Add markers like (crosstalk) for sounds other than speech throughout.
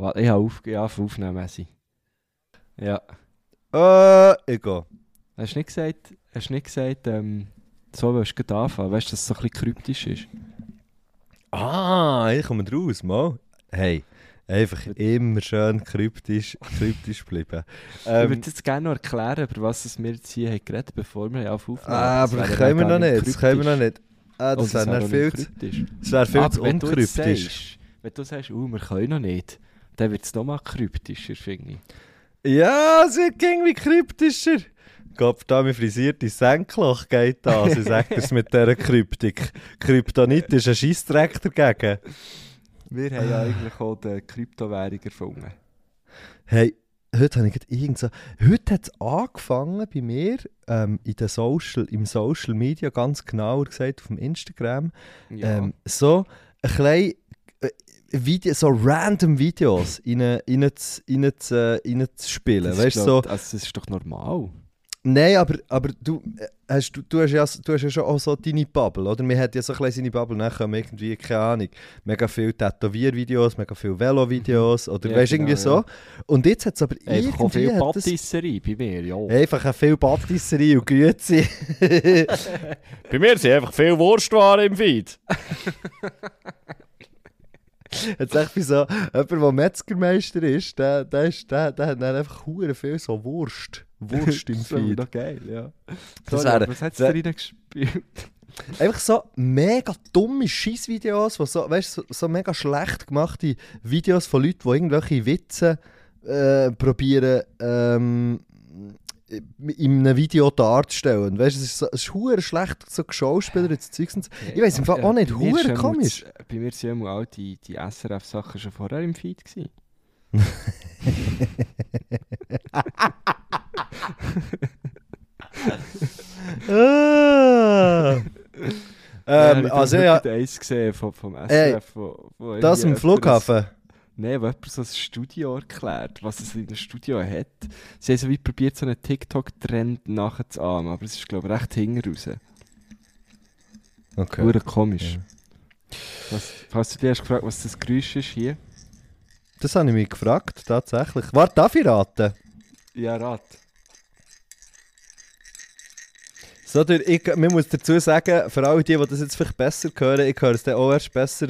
Warte, Ich habe auf, ich habe aufnehmen. Messi. Ja. Äh, ich gehe. Hast du nicht gesagt, hast du nicht gesagt ähm, so willst du anfangen? Weißt du, dass es so ein bisschen kryptisch ist? Ah, ich komme raus, mal. Hey, einfach immer schön kryptisch, kryptisch bleiben. (laughs) ich Ähm, würde jetzt gerne noch erklären, über was es wir jetzt hier haben geredet bevor wir auf aufnehmen. ah, Das aber wäre können wir noch nicht, das können wir noch nicht. Ah, Oh, das wäre wäre viel, zu- das unkryptisch. Wenn du sagst, oh, wir können noch nicht, dann wird es nochmal kryptischer, finde ich. Ja, es wird irgendwie kryptischer. Gott, da mein frisiertes Senkloch geht da. Sie sagt es mit dieser Kryptik. Kryptonit ist ein Scheissdreck dagegen. Wir haben ja eigentlich auch die Kryptowährung erfunden. Hey, heute habe ich gerade irgend so... Heute hat es angefangen bei mir ähm, in den Social, im Social Media, ganz genauer gesagt auf dem Instagram. Ja. Ähm, so ein klein Video, so random Videos rein, rein, zu- rein, zu- rein zu spielen. das, Weißt ist so... doch, also, das ist doch normal. Nein, aber, aber du, äh, hast, du, du, hast ja, du hast ja schon auch so deine Bubble, oder? Wir hat ja so ein seine Bubble, dann kommen irgendwie, keine Ahnung, mega viele Tätowiervideos, mega viele Velovideos, oder Ja, weißt du, genau, irgendwie so. Und jetzt hat es aber Einfach irgendwie... viel hat das- Patisserie bei mir, ja. Einfach eine viel Patisserie und Güte. (laughs) Bei mir sind einfach viel Wurstwaren im Feed. (laughs) Jetzt echt wie so, jemand, der Metzgermeister ist, der, der, ist, der, der hat dann einfach hure viel so Wurst. Wurst im (laughs) Das wäre Feed. noch geil, ja. Das Sorry, was hat es da das- reingespielt? Einfach so mega dumme Scheißvideos, so, weißt, so, so mega schlecht gemachte Videos von Leuten, die irgendwelche Witze äh, probieren ähm, in einem Video darzustellen. Weißt, es ist so, es ist schlecht so Geschauspieler jetzt Zeugs und so. Ich weiß im Fall auch nicht, hure ja komisch. Bei mir sind ja auch die, die SRF-Sachen schon vorher im Feed gewesen. (laughs) Ah. (laughs) ähm, ich also habe ja, heute eins gesehen vom, vom SRF. Ey, wo, wo das im Flughafen. Nein, wo jemand so ein Studio erklärt, was es in einem Studio hat. Sie haben so wie probiert, so einen TikTok-Trend nachzuahmen, aber es ist, glaube ich, recht hinten raus. Okay. Hure komisch. Ja. Was, falls du dich hast gefragt, was das Geräusch ist hier? Das habe ich mich gefragt, tatsächlich. Warte, darf ich raten? Ja, rat. So, der, ich, man muss dazu sagen, für alle die, die das jetzt vielleicht besser hören, ich höre es dann auch erst besser,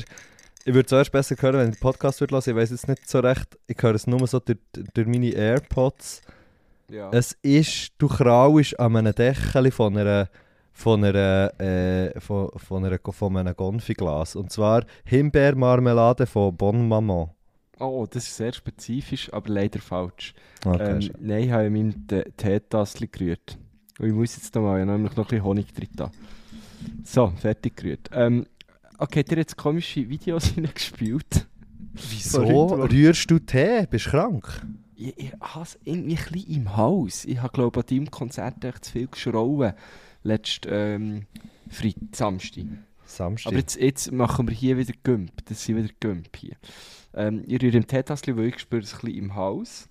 ich würde es erst besser hören, wenn ich den Podcast würde hören. Ich weiß jetzt nicht so recht, ich höre es nur so durch, durch meine AirPods. Ja. Es ist, du kraulst an einem Deckel von einer, von einer, äh, von, von einer, von einem Gonfiglas. Und zwar Himbeermarmelade von Bon Maman. Oh, das ist sehr spezifisch, aber leider falsch. Okay, ähm, nein, ich habe in meinem Te- Teetassel gerührt. Und ich muss jetzt noch mal, ich habe nämlich noch ein bisschen Honig drin. So, fertig gerührt. Ähm, okay, habt ihr jetzt komische Videos (laughs) hineingespielt? Wieso rührst du Tee? Bist du krank? Ich, ich habe es irgendwie ein bisschen im Haus. Ich habe, glaube ich, an deinem Konzert echt zu viel geschrauen. Letzten ähm, Freitag, Samstag. Samstag. Aber jetzt, jetzt machen wir hier wieder Gümp. Das sind wieder Gümp hier. Ähm, ich rühre im Teetassel, weil ich spüre es ein bisschen im Haus.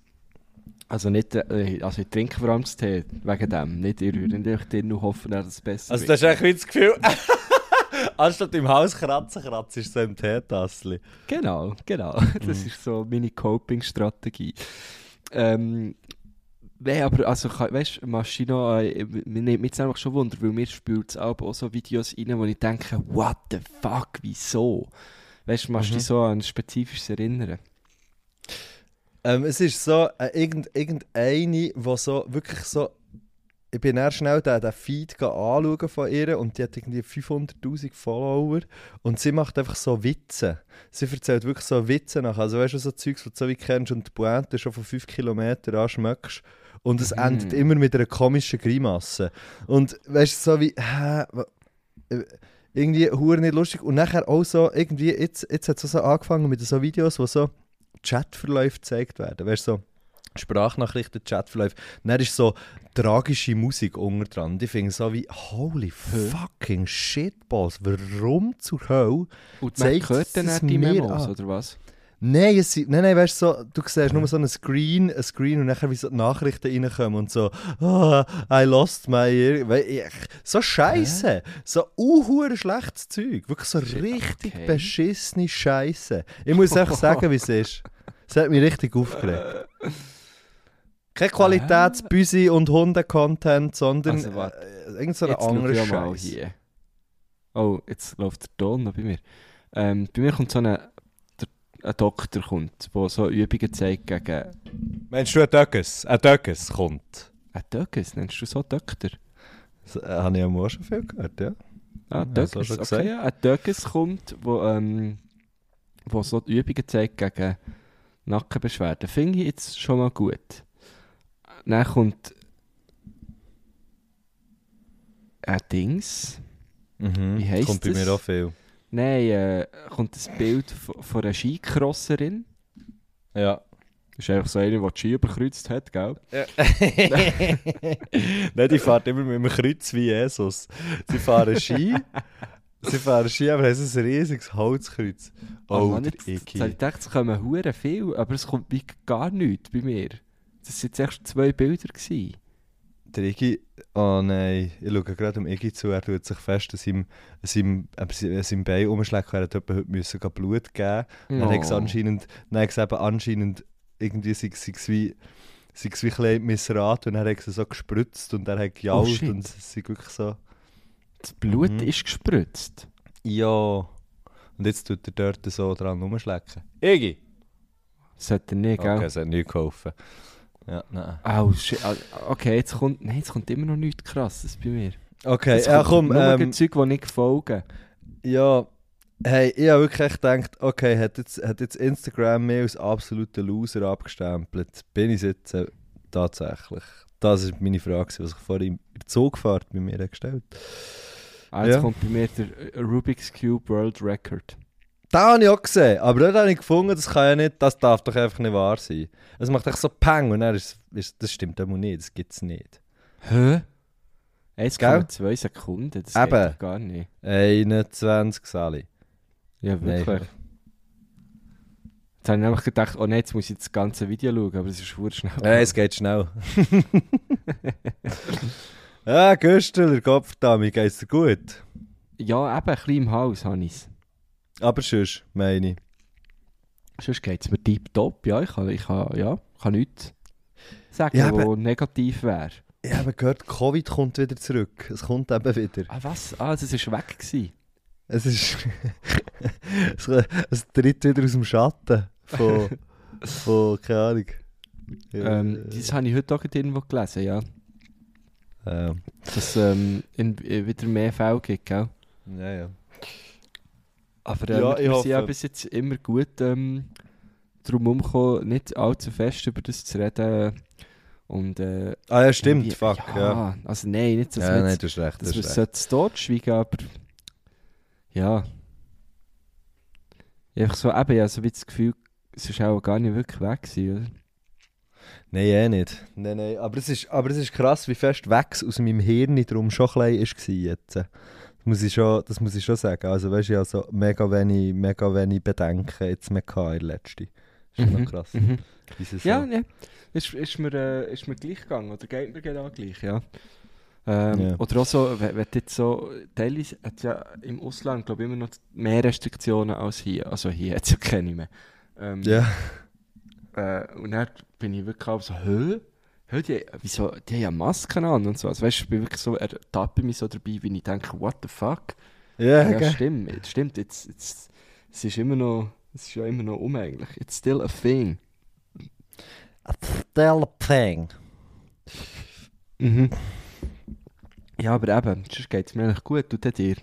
Also nicht, äh, also ich trinke vor allem das Tee, wegen dem. Nicht, ich rühre nicht drin und hoffe, dass es besser Also wird. das ist eigentlich wie das Gefühl, (laughs) anstatt im Haus kratzen, kratzt ist so im Teetassel. Genau, genau. (laughs) Das Mhm. ist so meine Coping-Strategie. Ähm, Nein, aber also, weißt du, Maschino, äh, mir nimmt mich jetzt einfach schon Wunder, weil mir spielt es auch so Videos rein, wo ich denke, what the fuck, wieso? Weißt du, machst du Mhm. dich so an ein spezifisches erinnern? Ähm, es ist so, äh, irgend, irgendeine, die so wirklich so. Ich bin eher schnell den, den Feed anschauen von ihr und die hat irgendwie 500'000 Follower und sie macht einfach so Witze. Sie erzählt wirklich so Witze nach. Also weißt du, so Zeugs, die du so wie kennst und die Pointe schon von 5 Kilometern anschmeckst und es Mhm. endet immer mit einer komischen Grimasse. Und weißt du, so wie, hä, äh, irgendwie hure nicht lustig und nachher auch so irgendwie, jetzt, jetzt hat es so angefangen mit so Videos, wo so Chatverläufe gezeigt werden. Weißt du, so Sprachnachrichten, Chatverläufe. Dann ist so tragische Musik unter dran. Und ich finde so wie, holy fucking shitballs, warum zur Hölle Und man zeigt hört dann es nicht die Memos, an? oder was? Nein, es, nein, nein, weißt du, so, du siehst nur so einen Screen, ein Screen und nachher wie so die Nachrichten reinkommen und so, ah, I lost my ear. So Scheiße. So unhure schlechtes Zeug. Wirklich so richtig okay. beschissene Scheiße. Ich muss einfach sagen, wie es ist. Es hat mich richtig aufgeregt. (laughs) Kein Qualitätsbüsi und Hunde-Content, sondern Also, äh, irgend so ein Jetzt schau anderer Scheiß. hier. Oh, jetzt läuft der Ton noch bei mir. Ähm, bei mir kommt so eine, der, ein Doktor, kommt, der so Übungen zeigt gegen... Meinst du, ein Döckes? Ein Döckes kommt. Ein Döckes, nennst du so Doktor? Das äh, habe ich am Morgen schon viel gehört, ja. Ah, Ja, Döckes, hast du schon okay, gesagt. ja. Ein Döckes kommt, wo, ähm, wo so Übungen zeigt gegen Nackenbeschwerden. Finde ich jetzt schon mal gut. Dann kommt ein Dings. Mhm. Wie heisst Kommt bei das? mir auch viel. Nein, äh, kommt ein Bild von, von einer Skicrosserin. Ja. Das ist einfach so eine, die die Ski überkreuzt hat, gell? (laughs) Nein, die fahren immer mit einem Kreuz wie Jesus. Sie fahren Ski. Sie fahren Ski, aber haben ein riesiges Holzkreuz. Oh, Mann, der jetzt, jetzt ich gedacht, es kommen hure viel, aber es kommt wie gar nichts bei mir. Das waren jetzt echt zwei Bilder. Gewesen. Der Iggy, oh nein, ich schaue gerade um Iggy zu, er tut sich fest an seinem, seinem Bein umschlägt, er hat heute müssen Blut geben Dann hat es Oh. anscheinend, hat es eben anscheinend irgendwie sei es wie, sei es wie ein missrat und dann hat es so gespritzt und er hat gejault Oh, und es ist wirklich so, Das Blut Mhm. ist gespritzt. ja. Und jetzt tut er dort so dran rumschlecken. Iggy! Sollte er nicht, gell? Okay, es hat nichts geholfen. Ja, nein. Oh, shit. Okay, jetzt kommt, nein, jetzt kommt immer noch nichts krasses bei mir. Okay, Jetzt ja komm, nur ähm, Zeug, die nicht folgen. Ja, hey, ich habe wirklich echt gedacht, okay, hat jetzt, hat jetzt Instagram mir als absoluter Loser abgestempelt? Bin ich jetzt äh, tatsächlich? Das ist meine Frage, was ich vorhin in der Zugfahrt bei mir habe gestellt Ah, jetzt ja. kommt bei mir der Rubik's Cube World Record. Da habe ich auch gesehen, aber dort habe ich gefunden, das kann ja nicht, das darf doch einfach nicht wahr sein. Es macht echt so Peng und dann ist, ist das stimmt immer nicht, das gibt es nicht. Hä? 1,2 Sekunden, das Eben. geht doch gar nicht. 21, Sally. Ja, Nein. wirklich. Jetzt habe ich nämlich gedacht, oh nein, jetzt muss ich das ganze Video schauen, aber es ist schwur schnell. Äh, es geht schnell. (laughs) ja, Güstler, Kopfdami, geht's dir gut? Ja, eben, ein bisschen im Haus habe ich es. Aber sonst, meine ich. Sonst geht es mir tiptop. Ja, ich kann, ich kann, ja, kann nichts sagen, Ja, was negativ wäre. Ich habe gehört, Covid kommt wieder zurück. Es kommt eben wieder. Ah, was? Ah, das war weg. Gewesen. Es ist. es, (laughs) es tritt wieder aus dem Schatten. Von. von keine Ahnung. Ähm, das habe ich heute auch irgendwo gelesen, ja. Ähm, Dass es ähm, äh, wieder mehr Fälle gibt, gell? ja, ja. Aber äh, Ja, wir, ich wir sind ja hoffe. bis jetzt immer gut ähm, darum umgekommen, nicht allzu fest über das zu reden. Und, äh, Ah ja, stimmt, irgendwie- fuck, ja. Also nein, nicht, dass Ja, hast es sollte totschweigen, aber ja. Einfach so, eben, ja, so wie das Gefühl, es ist auch gar nicht wirklich weg gewesen, oder? Nein, eh nicht. Nein, nein. Aber es ist, aber es ist krass, wie fest Wächs aus meinem Hirn darum schon klein war jetzt. Das muss ich schon, das muss ich schon sagen. Also weißt du, ich habe so mega wenig, mega wenig Bedenken jetzt mehr gehabt in der letzten. Das ist schon noch krass. Mhm. sie so- Ja, ja. Ist, ist, mir, äh, ist mir gleich gegangen, oder geht mir genau gleich, ja. Ähm, Ja. Oder auch so, wenn, jetzt so, teilweise hat ja im Ausland, glaube ich, immer noch mehr Restriktionen als hier. Also hier hat es ja keine mehr. Ähm, Ja. Äh, und dann bin ich wirklich auch so, hä? Hä, die, wieso, die haben ja Masken an und so. Also, weißt du, ich bin wirklich so, er tappe mich so dabei, wie ich denke, what the fuck? Ja, Ja, gell? stimmt, stimmt, jetzt, jetzt, es ist immer noch, es ist ja immer noch um eigentlich. It's still a thing. Still a thing. Mhm. Ja, aber eben, sonst geht es mir eigentlich gut, tut dir.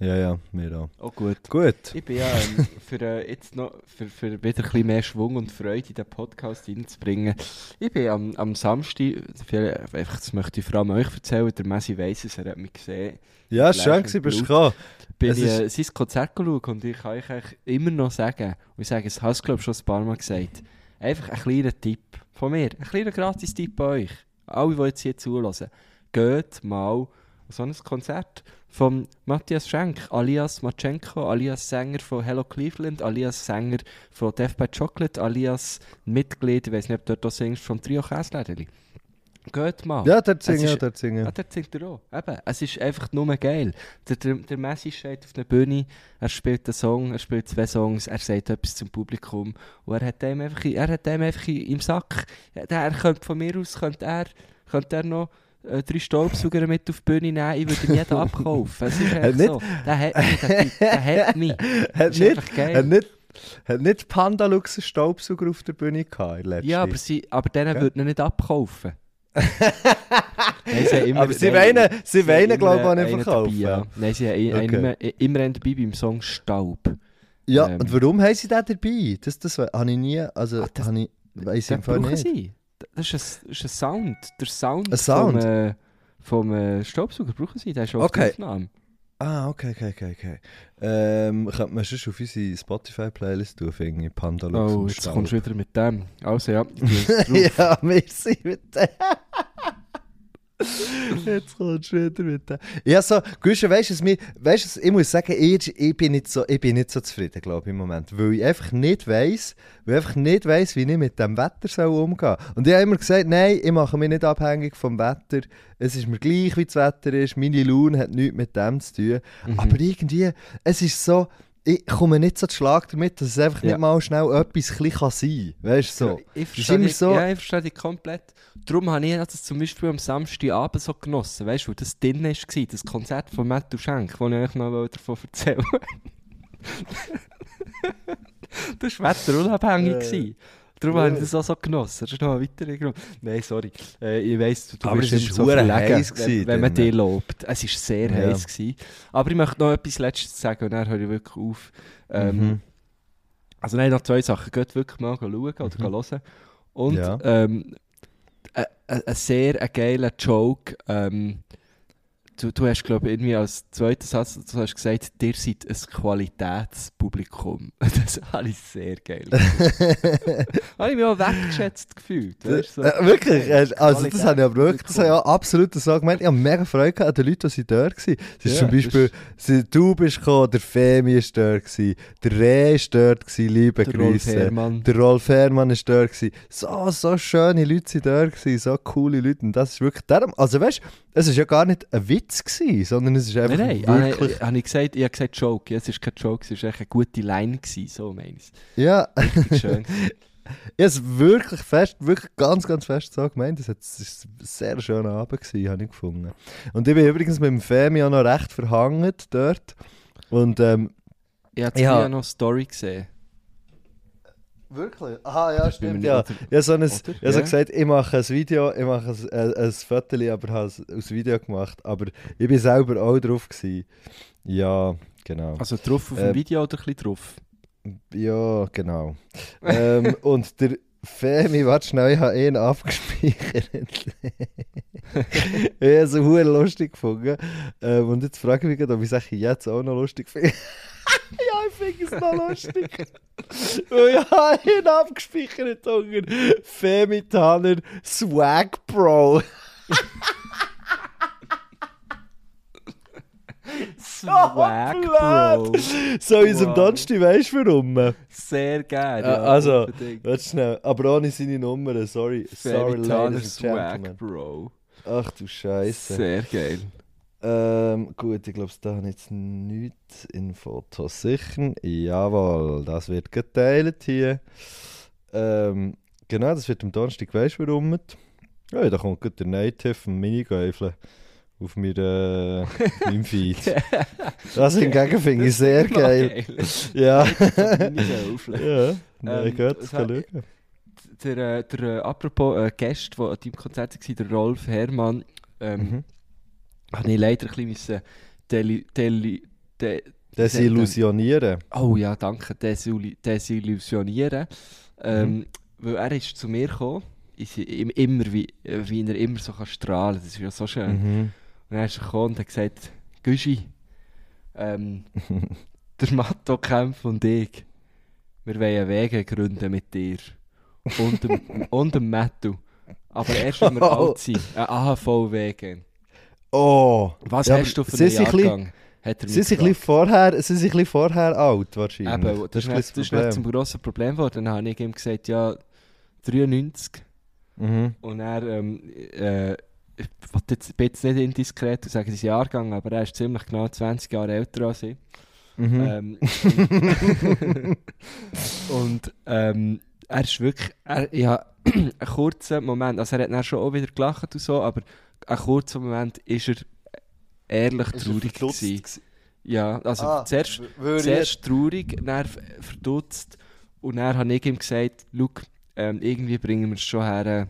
Ja, ja, mir auch. Oh gut. Gut. Ich bin ja ähm, (laughs) für äh, jetzt noch für, für wieder ein bisschen mehr Schwung und Freude in den Podcast reinzubringen. Ich bin am, am Samstag, für, einfach, das möchte ich vor allem euch erzählen, der Messi weiss es, er hat mich gesehen. Ja, schön bist du Blut. gekommen. bin Es ich äh, sein Konzert geschaut und ich kann euch eigentlich immer noch sagen, und ich sage es, habe es glaube ich schon ein paar Mal gesagt, einfach ein kleiner Tipp von mir, ein kleiner gratis Tipp an euch, alle, die jetzt hier zulassen, geht mal an so ein Konzert von Matthias Schenk, alias Matschenko, alias Sänger von Hello Cleveland, alias Sänger von Death by Chocolate, alias Mitglied, ich weiß nicht, ob du dort singst, vom Trio Käsläderli. Geht mal. Ja, Es singen, ist- dort singen. Ja, der singt er auch. Eben, es ist einfach nur geil. Der, der, der Messi steht auf der Bühne, er spielt einen Song, er spielt zwei Songs, er sagt etwas zum Publikum und er hat dem einfach, er hat dem einfach im Sack. Ja, der- Er könnte von mir aus könnte er, könnte er noch äh, drei Staubsauger mit auf die Bühne nehmen, ich würde ihm jeden (laughs) abkaufen. Es ist einfach nicht- so. Der hat mich, der, Typ, der hat (laughs) mich. Hat Das nicht, einfach geil. hat nicht, hat nicht Panda Lux einen Staubsauger auf der Bühne gehabt, in ja, aber, sie, aber denen Gell? würde ihn nicht abkaufen. (laughs) Nein, sie haben immer- Aber sie nein, wollen, sie haben immer glaube ich auch nicht dabei, verkaufen. ja. Nein, sie haben Okay. einen immer, immer einen dabei beim Song Staub. Ja, Ähm. und warum haben sie den dabei? Das, das habe ich nie, also Ah, das- ich, weiss ich im Fall brauchen nicht. sie. Das ist ein, ist ein Sound. Der Sound, Ein Sound? vom, äh, vom äh, Staubsauger brauchen sie. Der ist auf Okay. der Aufnahme. Ah, okay, okay, okay, okay. Ähm, könnte man schon auf unsere Spotify-Playlist tun, finde ich, Panda Lux Oh, jetzt Staub. kommst du wieder mit dem. Also ja, (laughs) ja, wir sind mit dem. Jetzt kommst du wieder mit dem. Ja, so, Guschen, weißt du, ich muss sagen, ich, ich, bin nicht so, ich bin nicht so zufrieden, glaube ich, im Moment. Weil ich einfach nicht weiss, weil ich einfach nicht weiss, wie ich mit dem Wetter soll umgehen soll. Und ich habe immer gesagt, nein, ich mache mich nicht abhängig vom Wetter. Es ist mir gleich, wie das Wetter ist. Meine Laune hat nichts mit dem zu tun. Mhm. Aber irgendwie, es ist so, ich komme nicht so zu Schlag damit, dass es einfach Ja. nicht mal schnell etwas sein kann. Weißt du, so. Ja, ich verstehe dich, so- ja, ich verstehe dich komplett. Darum habe ich das zum Beispiel am Samstagabend so genossen, weißt du, wo das drin war, das Konzert von Matthew Schenk, das ich euch noch davon erzählen (laughs) Das war wetterunabhängig. Äh. Darum habe ich das auch so genossen. Das ist noch Grund. Nein, sorry. Äh, ich weiss, du, du Aber bist es immer ist so verlegen, wenn, wenn man dich lobt. Es war sehr Ja. heiß. Gewesen. Aber ich möchte noch etwas Letztes sagen und dann höre ich wirklich auf. Ähm, Mhm. Also nein, noch zwei Sachen. Geht wirklich mal schauen oder Mhm. hören. Und Ja. ähm, ein ein- ein sehr geiler Joke. Ähm, du, du hast, glaube ich, irgendwie als zweiten Satz du hast gesagt, ihr seid ein Qualitätspublikum. (laughs) Das habe ich sehr geil. (laughs) habe ich mich auch wertgeschätzt gefühlt. Weißt, so. Äh, wirklich? Äh, Also das habe ich aber wirklich, das habe ich auch absolut so gemeint. Ich habe mega Freude gehabt an den Leuten, die dort waren. Ist Ja, zum Beispiel, sie, du bist gekommen, der Femi ist dort, gewesen, der Reh ist dort, gewesen, liebe Der Rolf Grüße. Herrmann. Der Rolf Herrmann ist dort. Gewesen. So, so schöne Leute sind dort, gewesen, so coole Leute. Und das ist wirklich darum, also weißt du, es war ja gar nicht ein Witz, gewesen, sondern es ist einfach Nein, nein, wirklich... habe, habe ich gesagt, ich habe gesagt Joke. Ja, es war kein Joke, es war echt eine gute Line, gewesen, so meine (laughs) ich Ja. Schön. Ich habe es wirklich fest, wirklich ganz, ganz fest so gemeint. Es war ein sehr schöner Abend, gewesen, habe ich gefunden. Und ich bin übrigens mit dem Femi auch noch recht verhangen dort. Und ähm, Ich habe Ja. ja. noch eine Story gesehen. Wirklich? Aha, ja, stimmt, ja. habe so, ein, ich habe so Ja. gesagt, ich mache ein Video, ich mache ein, ein, ein Foto, aber habe es aus Video gemacht. Aber ich bin selber auch drauf gewesen. Ja, genau. Also drauf auf Ähm, dem Video oder ein bisschen drauf? Ja, genau. ähm, (laughs) und der Femi, warte schnell, ich habe ihn abgespeichert. (laughs) ich habe es lustig gefunden. Ähm, und jetzt frage ich mich, ob ich es jetzt auch noch lustig finde. (laughs) ja, ich finde es noch lustig. Und ich habe abgespeichert unter Femi Tanner Swag Bro. (laughs) Swag. Bro. So in unserem Wow. Donnerstag, weißt du warum? Sehr geil. Ja, also. Warte schnell, aber ohne seine Nummern, sorry. Sorry, Femi ladies and Swag. Bro. Ach du Scheiße. Sehr geil. Ähm, gut, ich glaube, da habe ich jetzt nichts in Fotos sichern. Jawohl, das wird geteilt hier. Ähm, genau, das wird am Donnerstag, weißt du warum? Ja, da kommt gerade der Native, Minigäufle auf mir, äh, (laughs) meinem Feed. Das hingegen finde ich sehr geil. noch Ja. Ja, nein, Ähm, es das hat- schauen. Der, äh, der äh, apropos äh, Gast, der an deinem Konzert war, der Rolf Herrmann, ähm, Mhm. Habe ich leider ein bisschen deli deli de, Desillusionieren. Oh ja, danke. Desillu- Desillusionieren. Ähm, Weil er ist zu mir gekommen, ist im- immer wie, wie er immer so kann strahlen Das ist ja so schön. Mhm. Und er ist gekommen und hat gesagt, Güschi, ähm, (laughs) der Matto Kempf und ich, wir wollen Wege gründen mit dir. Und dem, (laughs) und dem Matto. Aber erst, wenn wir alt sind. Ein AHV-Wege. Oh! Was Ja, hast du für einen Jahrgang? Hat er Sie sind, ein vorher, sie sind ein vorher alt, wahrscheinlich. Eben, das, ist ein nicht, das ist nicht zum grossen Problem geworden. Dann habe ich ihm gesagt, ja, 93. Mhm. Und er, ähm, äh, ich jetzt, bin jetzt nicht indiskret und sage sein Jahrgang, aber er ist ziemlich genau 20 Jahre älter als ich. Mhm. Ähm, (laughs) (laughs) und ähm, er ist wirklich, er, ich habe (clears throat) einen kurzen Moment, also er hat dann schon auch wieder gelacht und so, aber einen kurzen Moment ist er ehrlich traurig gewesen. Ja, also Ah, zuerst, zuerst traurig, dann verdutzt und dann habe ich ihm gesagt, schau, ähm, irgendwie bringen wir es schon her,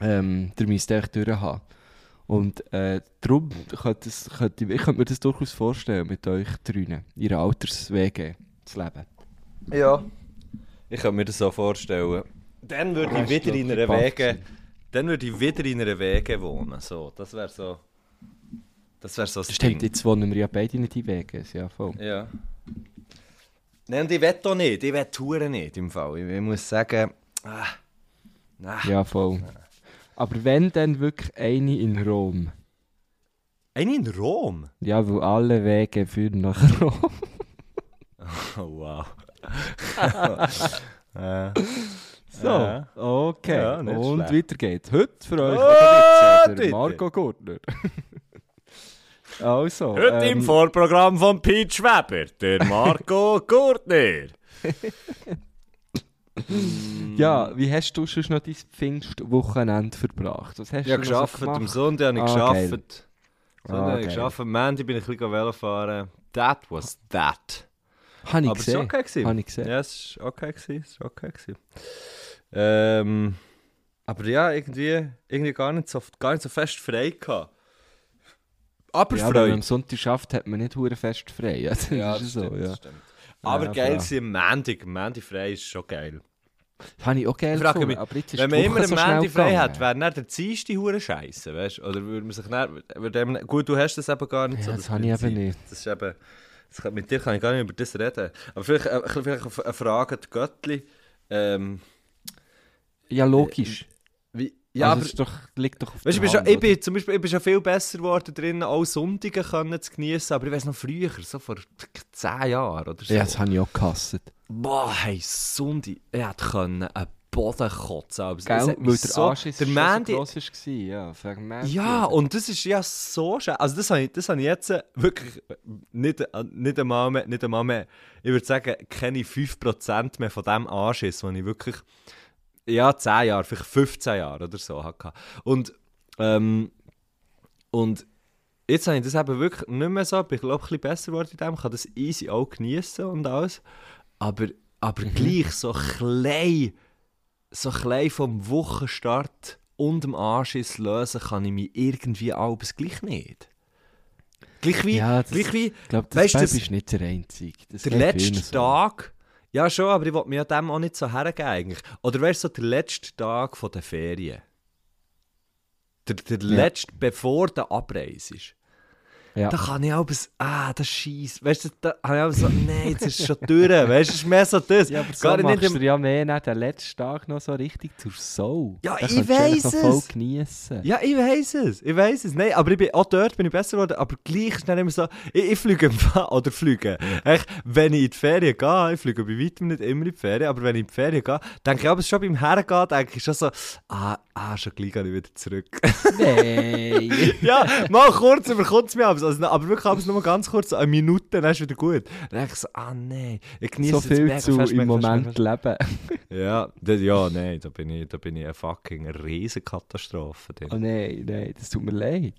ähm, der müsst euch durchhaben. Und äh, darum könnte, es, könnte ich, ich könnte mir das durchaus vorstellen, mit euch drinnen, in ihrer Alterswege zu leben. Ja. Ich kann mir das so vorstellen. Dann würde ich wieder in einer Wege. Dann würde ich wieder in einer Wege wohnen. So, das wäre so. Das wäre so das Stimmt, Ding. jetzt wohnen wir ja beide in Wege, ja voll. Ja. Nein, und ich will auch nicht. Ich will Touren nicht im Fall. Ich, ich muss sagen. Ah, nein. Ja, voll. Aber wenn dann wirklich eine in Rom. Eine in Rom? Ja, wo alle Wege führen nach (laughs) Rom. Oh, wow. (laughs) (laughs) äh. So, Ja. okay. Ja, Und schlecht. weiter geht's. Heute für euch Oh, oder jetzt, der bitte. Marco Gurtner. (laughs) also, Heute im ähm, Vorprogramm von Pete Weber, der Marco (laughs) Gurtner. ja, wie hast du schon noch dein Pfingstwochenende verbracht? Was hast Ich habe du noch so geschafft, am gemacht? Sonntag habe ich Ah, geil. geschafft. Ah, Sonntag habe ich geil. geschafft, am Montag bin ich ein bisschen Velo fahren. That was that. Habe ich Aber es war gesehen. okay. Gewesen. Habe ich gesehen. Ja, es war okay. Gewesen. Es war okay. Gewesen. Ähm, aber ja, irgendwie, irgendwie gar, nicht so, gar nicht so fest frei gehabt. Aber Ja, wenn man am Sonntag schafft, hat man nicht hure fest frei. (laughs) Ja, das Ja, ist das so, stimmt, ja. stimmt. Aber Ja, geil Montag. Am Montag frei ist schon geil. Das habe ich auch geil Ich frage gefunden, mich, Wenn man immer einen so Montag frei hat, wäre dann der Dienstag hure scheiße, weißt? Oder würde man sich dann, würde gut, du hast das eben gar nicht Ja, so. das habe ich eben nicht. Das ist eben, das mit dir kann ich gar nicht über das reden. Aber vielleicht, äh, vielleicht eine Frage an Göttli. Ähm, Ja, logisch. wie, Ja, also, aber ist doch, liegt doch auf Weißt, du, der ich, bin schon, Hand, ich bin zum Beispiel ich bin schon viel besser geworden drin, auch Sonntage können zu genießen, aber ich weiß noch früher, so vor 10 Jahren oder so. Ja, das habe ich auch gehasst. Boah, hey, Sonntag, ich hätte können einen Boden kotzen. Es Gell? Weil der so, Anschiss der schon Mandy, so gross war. Ja, für den Mandy, Ja, und das ist ja so schön. Also das habe ich, das habe ich jetzt wirklich nicht, äh, nicht, einmal mehr, nicht einmal mehr, ich würde sagen, kenne ich 5% mehr von dem Anschiss, den ich wirklich, ja, 10 Jahre, vielleicht 15 Jahre oder so hatte. Und, ähm, und jetzt habe ich das eben wirklich nicht mehr so, ich bin glaube ich ein bisschen besser geworden in dem, ich kann das easy auch genießen und alles, aber, aber gleich so klein, so klein vom Wochenstart und dem Anschiss lösen kann ich mich irgendwie alles gleich nicht. Gleich wie, Ja, das- gleich wie Ich glaube, das Weißt das- ist nicht der Einzige. Das der letzte so. Tag. Ja, schon, aber ich wollte mir ja dem auch nicht so hergeben eigentlich. Oder wärst so der letzte Tag von der Ferien? Der, der Ja. letzte, bevor der Abreise ist. Ja. Da kann ich auch bis, ah, das scheiße. Weißt du, da habe ich auch so, nein, jetzt ist es schon durch. Weißt du, es ist mehr so das. (laughs) Ja, aber so Gar nicht machst im- du ja mehr nach den letzten Tag noch so richtig zur Soul. Ja, Den ich weiss noch voll es. geniessen. Ja, ich weiß es, ich weiß es. Nein, aber ich bin, auch dort bin ich besser geworden, aber gleich ist dann immer so, ich, ich fliege oder fliege. Echt, wenn ich in die Ferien gehe, ich fliege bei weitem nicht immer in die Ferien, aber wenn ich in die Ferien gehe, denke ich aber schon beim Hergehen, denke ich schon so, ah, ah schon gleich gehe ich wieder zurück. Nein. (laughs) ja, mal kurz überkommt es mir abends, also, aber wirklich abends nur ganz kurz, eine Minute, dann ist es wieder gut. Dann denke ich so, ah nein, ich genieße so viel mega zu fest, im mega Moment fest. leben. (laughs) Ja, das, ja, nein, da bin ich, da bin ich eine fucking Riesenkatastrophe. Oh nein, nein, das tut mir leid.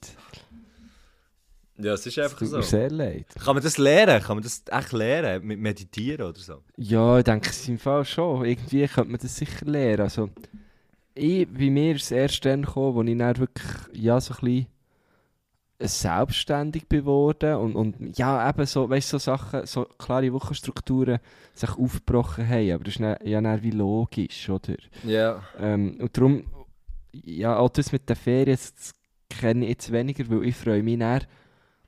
Ja, es ist Das einfach tut so. mir sehr leid. Kann man das lernen? Kann man das echt lernen? Mit Meditieren oder so? Ja, ich denke es im Fall schon. Irgendwie könnte man das sicher lernen. Also, ich, bei mir ist es erst dann gekommen, wo ich dann wirklich, ja, so ein bisschen selbstständig geworden und, und ja, eben so, weißt so Sachen, so klare Wochenstrukturen sich aufgebrochen haben, aber das ist dann, ja dann wie logisch, oder? Ja. Ähm, und darum, ja, auch das mit den Ferien, das, kenne ich jetzt weniger, weil ich freue mich dann,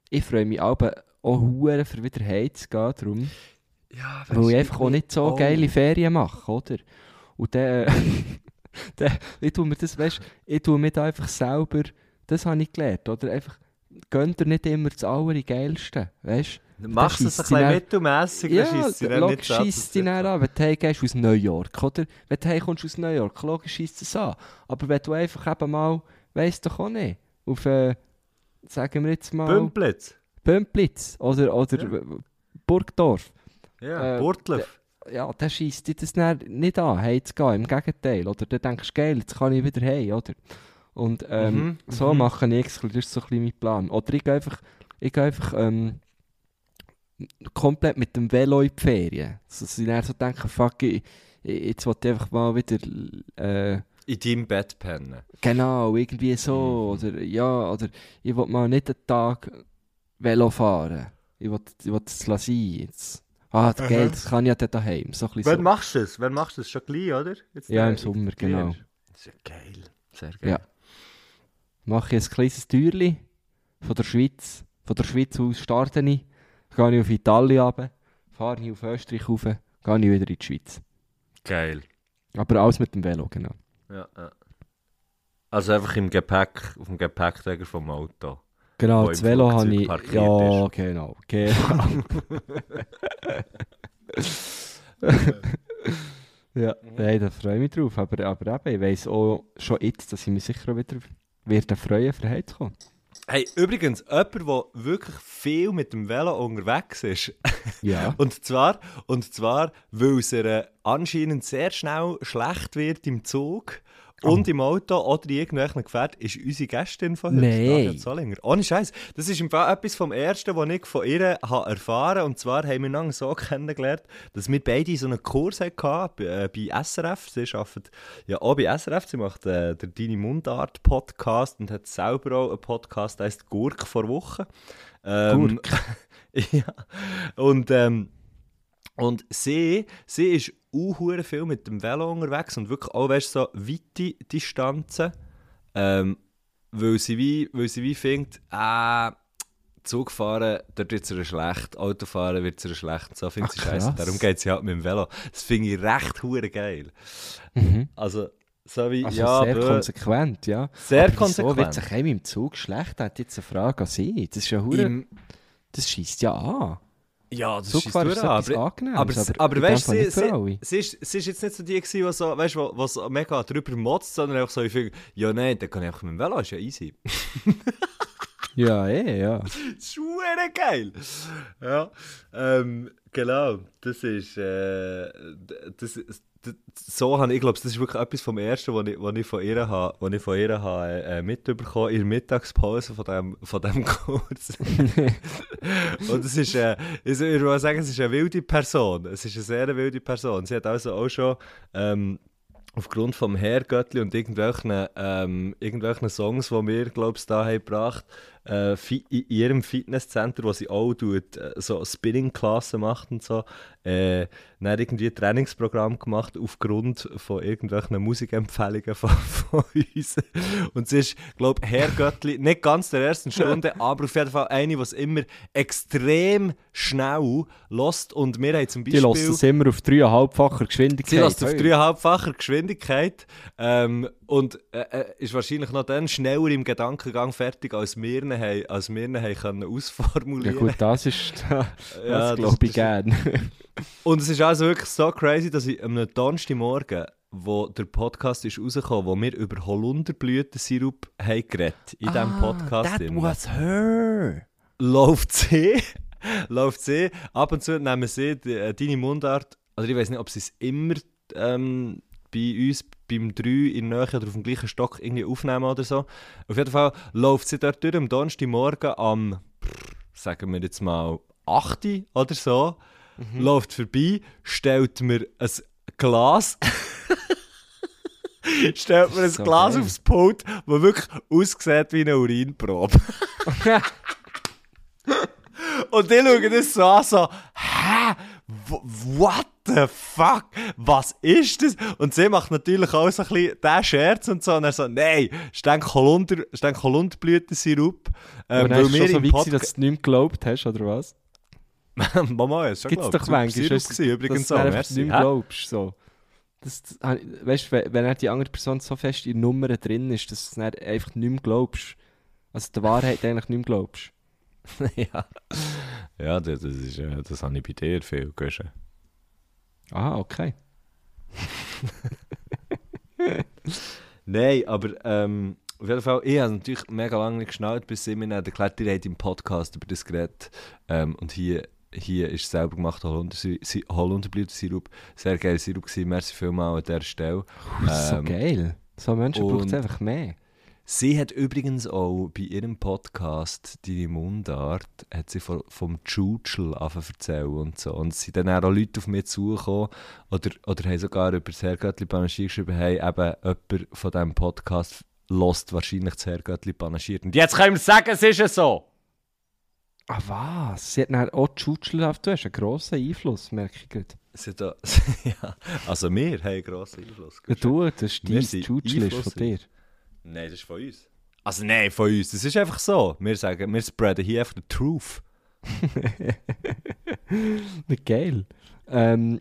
ich freue mich aber auch hure für wieder heimzugehen, darum, Ja, weil ich einfach auch nicht so oh. geile Ferien mache, oder? Und dann, dann (laughs) (laughs) ich tue mir das, weißt, ich tue mir da einfach selber, das habe ich gelernt, oder? Einfach, gönnt ihr nicht immer das Allergeilste, weißt Machst du es ein bisschen mittelmässig, ja, dann scheisst sie dann nicht sie du- dann an, wenn du heimgehst aus New York, oder? Wenn du heimkommst aus New York, logisch scheisst es an. Aber wenn du einfach eben mal, weisst doch auch nicht, auf, äh, sagen wir jetzt mal, Bümplitz. Pümplitz oder, oder Ja. Burgdorf, Ja, Äh, Burtlev. Ja, dann scheisst dich das nicht an, heimzugehen, im Gegenteil. Oder dann denkst du, geil, jetzt kann ich wieder heim, oder? Und ähm, Mhm, so mhm. mache ich es, das ist so ein bisschen mein Plan. Oder ich gehe einfach, ich gehe einfach ähm, komplett mit dem Velo in die Ferien. Dass ich dann so denke, fuck, ich, jetzt will ich einfach mal wieder, äh, In deinem Bett pennen. genau, irgendwie so, Mhm. oder ja, oder ich will mal nicht einen Tag Velo fahren. Ich will, ich will es sein jetzt. Ah, das Aha. Geld, das kann ich ja dann daheim. So Wann so. machst du das? Wann machst du das? Schon gleich, oder? Jetzt Ja, im Sommer, genau. Das ist ja geil. Sehr geil. Ja. Mache ich ein kleines Türli von der Schweiz. Von der Schweiz aus starte ich, gehe ich auf Italien runter, fahre ich auf Österreich rauf, gehe ich wieder in die Schweiz. Geil. Aber alles mit dem Velo, genau. Ja, ja. Also einfach im Gepäck, auf dem Gepäckträger vom Auto. Genau, das Velo habe ich. Ja, genau. genau. (laughs) (laughs) ja, nein, da freue ich mich drauf. Aber, aber eben, ich weiss auch schon jetzt, dass ich mich sicher auch wieder werde freuen, für heimzukommen. Hey, übrigens, jemand, der wirklich viel mit dem Velo unterwegs ist. Ja. (laughs) Und zwar, und zwar weil es äh, anscheinend sehr schnell schlecht wird im Zug und im Auto oder in irgendwelchen Gefährten, ist unsere Gästin von heute, Nein. Nadia Zollinger. Ohne Scheiß. Das ist im Fall etwas vom Ersten, was ich von ihr habe erfahren Und zwar haben wir lange so (laughs) kennengelernt, dass wir beide so einen Kurs hatten bei, äh, bei SRF. Sie arbeitet ja auch bei SRF. Sie macht äh, den Deine Mundart Podcast und hat selber auch einen Podcast, der heißt Gurk vor Woche. Ähm, (laughs) ja. Und, ähm, und sie, sie ist auch viel mit dem Velo unterwegs und wirklich auch weißt, so weite Distanzen. Ähm, weil, sie wie, weil sie wie findet, äh, Zugfahren, dort wird es schlecht, Autofahren wird es schlecht. So findet sie scheiße. Darum geht sie halt mit dem Velo. Das finde ich recht hure geil. Mhm. Also, so wie, Also ja, sehr bö- konsequent, ja. sehr Aber wieso wird konsequent. sich einem im Zug schlecht? Hat jetzt eine Frage an Sie. Das ist ja hure, das schießt ja an. Ja, das Zugfahren ist etwas aber, Angenehmes, aber, aber aber, weißt du, sie, sie, sie, ist, sie ist jetzt nicht so die, gewesen, die so, weißt, wo, wo so mega drüber motzt, sondern einfach so, ich finde, ja, nein, dann kann ich einfach mit dem Velo, ist ja easy. (laughs) Ja, eh, ja. (laughs) Das ist geil. Ja, ähm, genau. Das ist, äh, das, das, so habe ich, glaube, das ist wirklich etwas vom Ersten, was ich, was ich von ihr habe, was ich von ihr habe, äh, mitbekommen in der Mittagspause von dem, von dem (laughs) Kurs. (laughs) Und es ist, äh, ich würde sagen, es ist eine wilde Person. Es ist eine sehr wilde Person. Sie hat also auch schon, ähm, aufgrund vom Herrgöttli und irgendwelchen, ähm, irgendwelchen Songs, die wir, glaube ich, da haben gebracht äh, in ihrem Fitnesscenter, wo sie auch tut, äh, so Spinning-Klassen macht und so, äh, dann irgendwie ein Trainingsprogramm gemacht aufgrund von irgendwelchen Musikempfehlungen von, von uns. Und sie ist, glaube ich, Herrgöttli, nicht ganz der ersten Stunde, (laughs) aber auf jeden Fall eine, die es immer extrem schnell lost und wir haben zum Die Beispiel... lassen es immer auf dreieinhalbfacher Geschwindigkeit. Sie lässt auf Hey. dreieinhalbfacher Geschwindigkeit ähm, und äh, äh, ist wahrscheinlich noch dann schneller im Gedankengang fertig, als wir ihn, haben, als wir ihn haben können Ja ausformulieren gut, das ist, (laughs) das Ja, glaube ich das- gern. (laughs) Und es ist also wirklich so crazy, dass ich am Donnerstagmorgen, wo der Podcast ist rausgekommen, wo wir über Holunderblütensirup haben geredet, in diesem Ah, Podcast. That drin. was her. läuft sie, (laughs) läuft sie, ab und zu nehmen sie die, äh, deine Mundart, also ich weiß nicht, ob sie es immer ähm, bei uns beim 3 in der Nähe oder auf dem gleichen Stock irgendwie aufnehmen oder so. Auf jeden Fall läuft sie dort durch am Donnerstagmorgen am, sagen wir jetzt mal, 8 Uhr oder so, läuft vorbei, stellt mir ein Glas (laughs) stellt mir ein So Glas geil. aufs Pult, das wirklich aussieht wie eine Urinprobe. (laughs) Und die schauen das so an, so, hä? What the fuck? Was ist das? Und sie macht natürlich auch so ein bisschen den Scherz und so. Und er so, nein, ist denk Holunder, Holunderblütensirup. Ähm, Aber dann ist es schon so weit, dass du nicht mehr geglaubt hast, oder was? (laughs) Mama, ist schon Gibt es doch manchmal, dass- gewesen, übrigens dass du nicht mehr glaubst. So. Das, das, weißt du, wenn wenn die andere Person so fest in Nummern drin ist, dass du dann einfach nicht mehr glaubst. Also der Wahrheit eigentlich nicht mehr glaubst. (laughs) ja, ja das, das, ist, das habe ich bei dir viel gehört. Ah, okay. (laughs) Nein, aber ähm, auf jeden Fall, ich habe natürlich mega lange nicht geschnallt, bis sie mir dann erklärt, ihr habt im Podcast über das geredet. Ähm, und hier, hier ist selber gemacht Holunder, Holunderblütensirup. Sehr geiler Sirup gewesen, merci vielmals an dieser Stelle. so Ähm, geil. So Menschen braucht es einfach mehr. Sie hat übrigens auch bei ihrem Podcast «Deine Mundart» hat sie von, vom Tschutschel erzählt und so. Und es sind dann auch Leute auf mich zugekommen oder, oder haben sogar über das Herrgöttli Panaschier geschrieben, hey, eben jemand von diesem Podcast lost wahrscheinlich das Herrgöttli Panaschier. Und jetzt können wir sagen, es ist ja so! Ah was? Sie hat dann auch Tschutschelhaft. Du hast einen grossen Einfluss, merke ich gerade. Sie hat da, (laughs) ja, also wir haben einen grossen Einfluss. Ja, du, das ist dein Tschutschel ist von dir. Nein, das ist von uns. Also nein, von uns. Das ist einfach so. Wir sagen, wir spreaden hier einfach den Truth. (laughs) Geil. Ähm,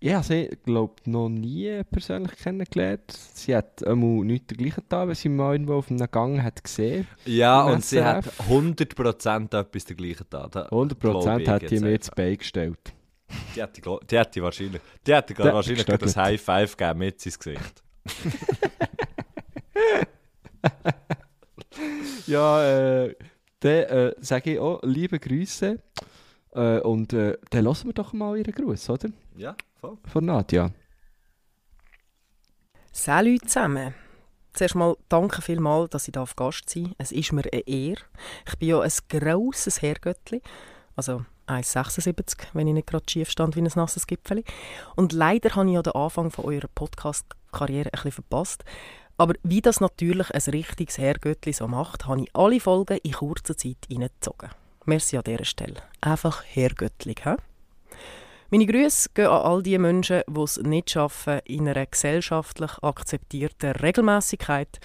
ich habe sie, glaube noch nie persönlich kennengelernt. Sie hat einmal nichts dergleichen da, wenn sie mal irgendwo auf einem Gang hat gesehen. Ja, und sie hat SRF. 100% etwas dergleichen da. da 100% glaub ich hat die jetzt mir einfach. ins Bein gestellt. Die hätte, glo- die hätte wahrscheinlich, die hätte Die hat wahrscheinlich das. High Five gegeben mit ins Gesicht. (laughs) (laughs) Ja, äh, dann äh, sage ich auch liebe Grüße. Äh, und äh, dann lassen wir doch mal ihren Gruß, oder? Ja, voll. Von Nadja. Salut zusammen. Zuerst mal danke vielmals, dass ich da auf Gast sein darf. Es ist mir eine Ehre. Ich bin ja ein grosses Herrgöttli. Also 1,76, wenn ich nicht gerade schief stand wie ein nasses Gipfeli. Und leider habe ich ja den Anfang von eurer Podcast-Karriere ein bisschen verpasst. Aber wie das natürlich ein richtiges Herrgöttli so macht, habe ich alle Folgen in kurzer Zeit reingezogen. Merci an dieser Stelle. Einfach herrgöttlich, hä? Meine Grüße gehen an all die Menschen, die es nicht schaffen, in einer gesellschaftlich akzeptierten Regelmäßigkeit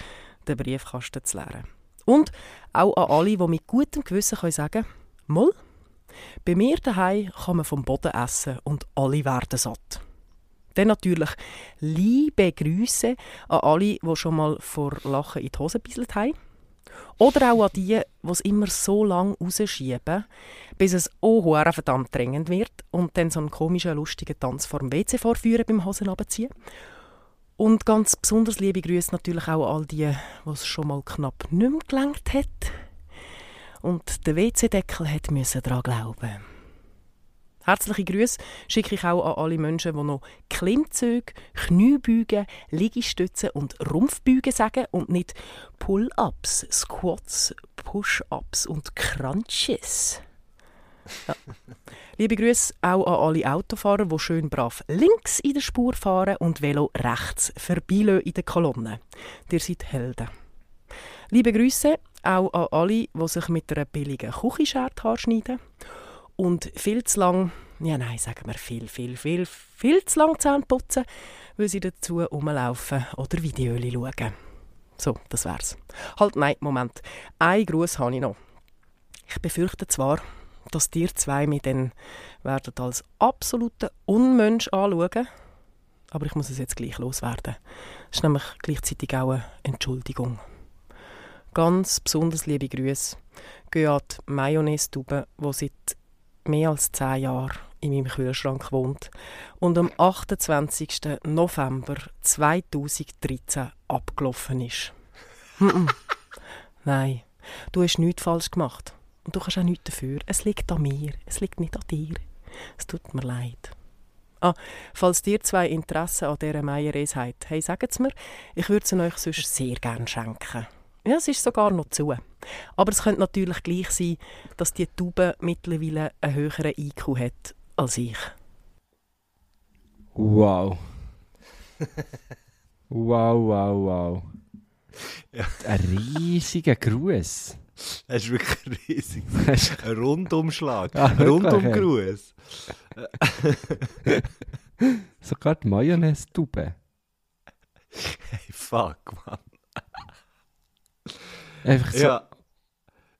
den Briefkasten zu leeren. Und auch an alle, die mit gutem Gewissen können sagen Moll, bei mir daheim kann man vom Boden essen und alle werden satt. Dann natürlich liebe Grüße an alle, die schon mal vor Lachen in die Hose gebisselt haben. Oder auch an die, die es immer so lange rausschieben, bis es oh verdammt drängend wird und dann so einen komischen, lustigen Tanz vor dem WC vorführen beim Hosen runterziehen. Und ganz besonders liebe Grüße natürlich auch an all die, die es schon mal knapp nicht mehr gelangt hat. Und der WC-Deckel hat müssen daran glauben. Herzliche Grüße schicke ich auch an alle Menschen, die noch Klimmzüge, Kniebeugen, Liegestützen und Rumpfbeugen sagen und nicht Pull-ups, Squats, Push-ups und Crunches. Ja. Liebe Grüße auch an alle Autofahrer, die schön brav links in der Spur fahren und Velo rechts vorbeilösen in der Kolonne. Ihr seid Helden. Liebe Grüße auch an alle, die sich mit einer billigen Küchenschere schneiden und viel zu lang, ja nein, sagen wir viel, viel, viel, viel zu lang Zähne putzen, weil sie dazu rumlaufen oder Videos schauen. So, das wär's. Halt, nein, Moment. Ein Gruß habe ich noch. Ich befürchte zwar, dass dir zwei mich dann werden als absoluten Unmensch anschauen, aber ich muss es jetzt gleich loswerden. Das ist nämlich gleichzeitig auch eine Entschuldigung. Ganz besonders liebe Grüße gehen an die Mayonnaise-Tube, die seit mehr als zehn Jahren in meinem Kühlschrank wohnt und am 28. November 2013 abgelaufen ist. Mm-mm. (laughs) Nein, du hast nichts falsch gemacht. Und du kannst auch nichts dafür. Es liegt an mir, es liegt nicht an dir. Es tut mir leid. Ah, falls ihr zwei Interesse an dieser Meierese habt, hey, sagt es mir, ich würde sie euch sonst sehr gerne schenken. Ja, es ist sogar noch zu. Aber es könnte natürlich gleich sein, dass die Taube mittlerweile einen höheren IQ hat als ich. Wow. (laughs) Wow, wow, wow. Ja. Ein riesiger Gruß. Das ist wirklich riesig. (laughs) Hast Ein Rundumschlag. Ah, Ein? Rundumgruß. (laughs) Sogar die Mayonnaise-Tube. Hey, fuck, man. Einfach so. Ja.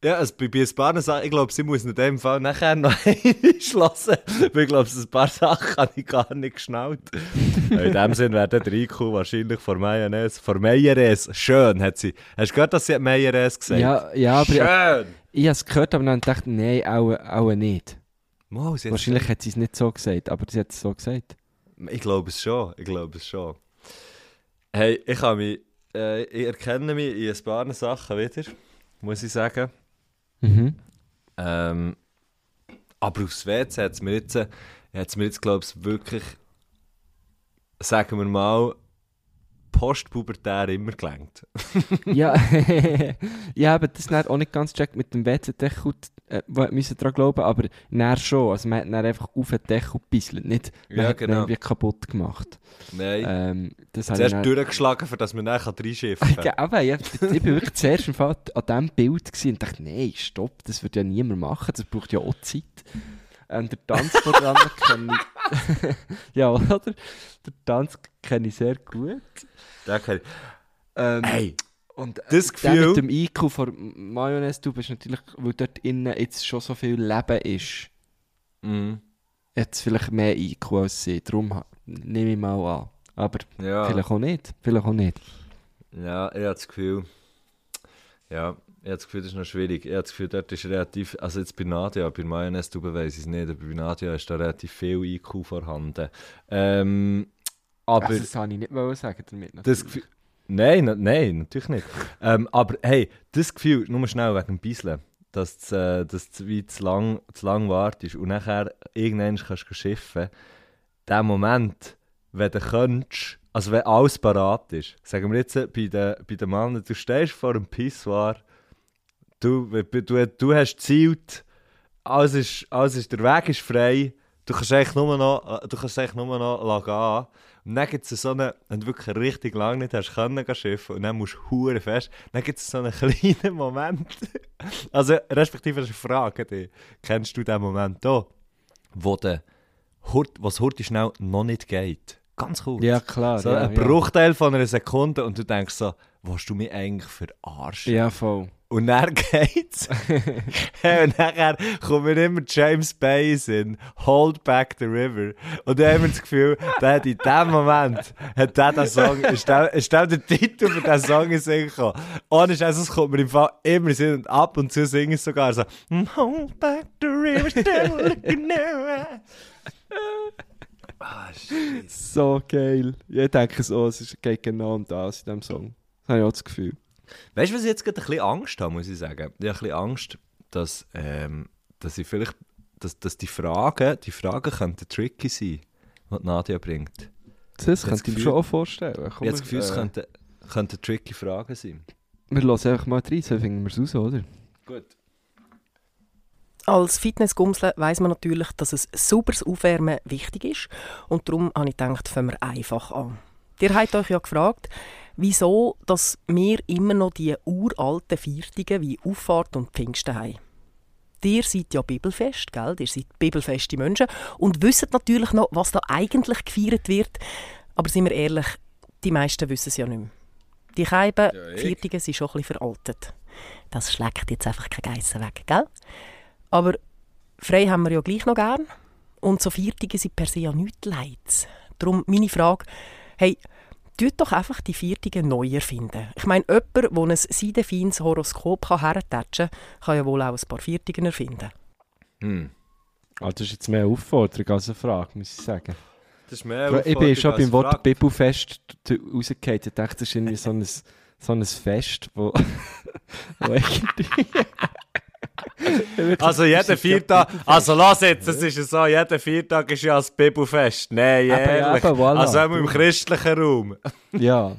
Ja, also bei, bei ein paar Sachen, ich glaube, sie muss in dem Fall nachher noch (laughs) einschlossen, weil ich glaube, ein paar Sachen habe ich gar nicht geschnallt. In dem Sinn wäre der IQ wahrscheinlich vor Mayonnaise, vor Mayonnaise, schön hat sie. Hast du gehört, dass sie hat Mayonnaise gesagt Ja, ja, aber ich, Schön! ich habe es gehört, aber dann dachte ich, nein, auch, auch nicht. Mal, Wahrscheinlich hat sie es nicht so gesagt, aber sie hat es so gesagt. Ich glaube es schon, ich glaube es schon. Hey, ich habe mich, äh, ich erkenne mich in ein paar Sachen wieder, muss ich sagen. Mhm. Ähm, aber aufs WC hat es mir jetzt, hat's mir jetzt glaube ich, wirklich, sagen wir mal, postpubertär immer gelangt. (laughs) ja, ich habe das dann auch nicht ganz gecheckt mit dem WC-Deckel, äh, wo müssen daran glauben, aber näher schon. Also man hat dann einfach auf den Deckel gebisselt, nicht Ja, hat genau. irgendwie kaputt gemacht. Nein. Ähm, das ich Zuerst dann- durchgeschlagen, für dass man dann reinschiffen (laughs) kann. Ja, aber ja, ich bin wirklich zuerst im Fall an diesem Bild gewesen und dachte, nein, stopp, das würde ja niemand machen, das braucht ja auch Zeit. Ähm, der Tanz von dran kenne ich... (laughs) ja, oder? Der Tanz kenne ich sehr gut. Den ich- Ähm, Hey, und das der Gefühl- mit dem IQ von Mayonnaise, du bist natürlich, weil dort innen jetzt schon so viel Leben ist, Mhm. jetzt vielleicht mehr IQ als sie. Darum nehme ich mal an. Aber Ja. vielleicht auch nicht. Vielleicht auch nicht. Ja, ich habe das Gefühl, ja, ich habe das Gefühl, das ist noch schwierig. Ich habe das Gefühl, dort ist relativ, also jetzt bei Nadia, bei Mayonnaise, du weiss ich es nicht, aber bei Nadia ist da relativ viel IQ vorhanden. Ähm, aber also, das habe ich nicht wollen sagen damit. das Gefühl, nein, na- nein, natürlich nicht. ähm, aber hey, das Gefühl, nur schnell wegen dem Bisseln, dass du, äh, dass wie zu lang, zu lang wartest und nachher irgendwann kannst du schiffen, der Moment, wenn du könntest, also wenn alles parat ist, sagen wir jetzt äh, bei den, bei den Männern, du stehst vor einem Pissoir, du, du, du, hast gezielt, alles ist, alles ist, der Weg ist frei, du kannst eigentlich nur noch, du kannst eigentlich nur noch gehen. Und dann gibt es so einen, wenn du wirklich richtig lange nicht hast können schiffen und dann musst du hure fest, dann gibt es so einen (laughs) kleinen Moment, also respektive das ist eine Frage dich, kennst du den Moment hier, wo der Hurt, was Hurti schnell noch nicht geht? Ganz kurz. Ja, klar. So ja, ein ja. Bruchteil von einer Sekunde und du denkst so, willst du mich eigentlich verarschen? Ja, voll. Und dann (laughs) geht's. und nachher kommt mir immer James Bay in Hold Back the River. Und dann haben wir das Gefühl, der hat in dem Moment, hat der den Song, ist der, ist der Titel für diesen Song den Sinn. Ohne Scheiß, es kommt mir im Fall immer in Sinn und ab und zu singen es sogar so, Hold Back the River, still looking now. Ah. So geil. Ich denke so, es geht genau um das in diesem Song. Das habe ich auch das Gefühl. Weißt du, was ich jetzt gerade ein bisschen Angst habe, muss ich sagen? Ich habe ein bisschen Angst, dass, ähm, dass ich vielleicht, dass, dass die Fragen, die Fragen könnten tricky sein, die die Nadia bringt. Das könnte ich mir schon auch vorstellen. Komm, ich habe das Gefühl, es äh, könnten, könnten tricky Fragen sein. Wir hören einfach mal rein, so finden wir es raus, oder? Gut. Als Fitnessgumsle weiss man natürlich, dass ein sauberes Aufwärmen wichtig ist. Und darum habe ich gedacht, fangen wir einfach an. Ihr habt euch ja gefragt, wieso dass wir immer noch die uralten Viertige wie Auffahrt und Pfingsten haben. Ihr seid ja bibelfest, gell? Ihr seid bibelfeste Menschen und wisst natürlich noch, was da eigentlich gefeiert wird. Aber sind wir ehrlich, die meisten wissen es ja nicht mehr. Die Scheiben, ich. Viertigen sind schon ein bisschen veraltet. Das schlägt jetzt einfach keine Geissen weg, gell? Aber frei haben wir ja gleich noch gern. Und so Viertige sind per se ja nichts Leids. Darum meine Frage, hey, tut doch einfach die Viertigen neu erfinden. Ich meine, jemand, der ein seidefeines Horoskop kann hertatschen kann, kann ja wohl auch ein paar Viertigen erfinden. Hm. Ah, das ist jetzt mehr eine Aufforderung als eine Frage, muss ich sagen. Das ist mehr ich bin schon beim Wort. Bibelfest rausgefallen. Ich dachte, das ist irgendwie so ein, so ein Fest, wo, (laughs) wo irgendwie... (laughs) Also jeden Viertag, also lass jetzt, das ist ja so, jeden Viertag ist ja das Bibelfest. Nein, Eben, ehrlich. eben, voilà. Also auch im christlichen Raum. (laughs) Ja.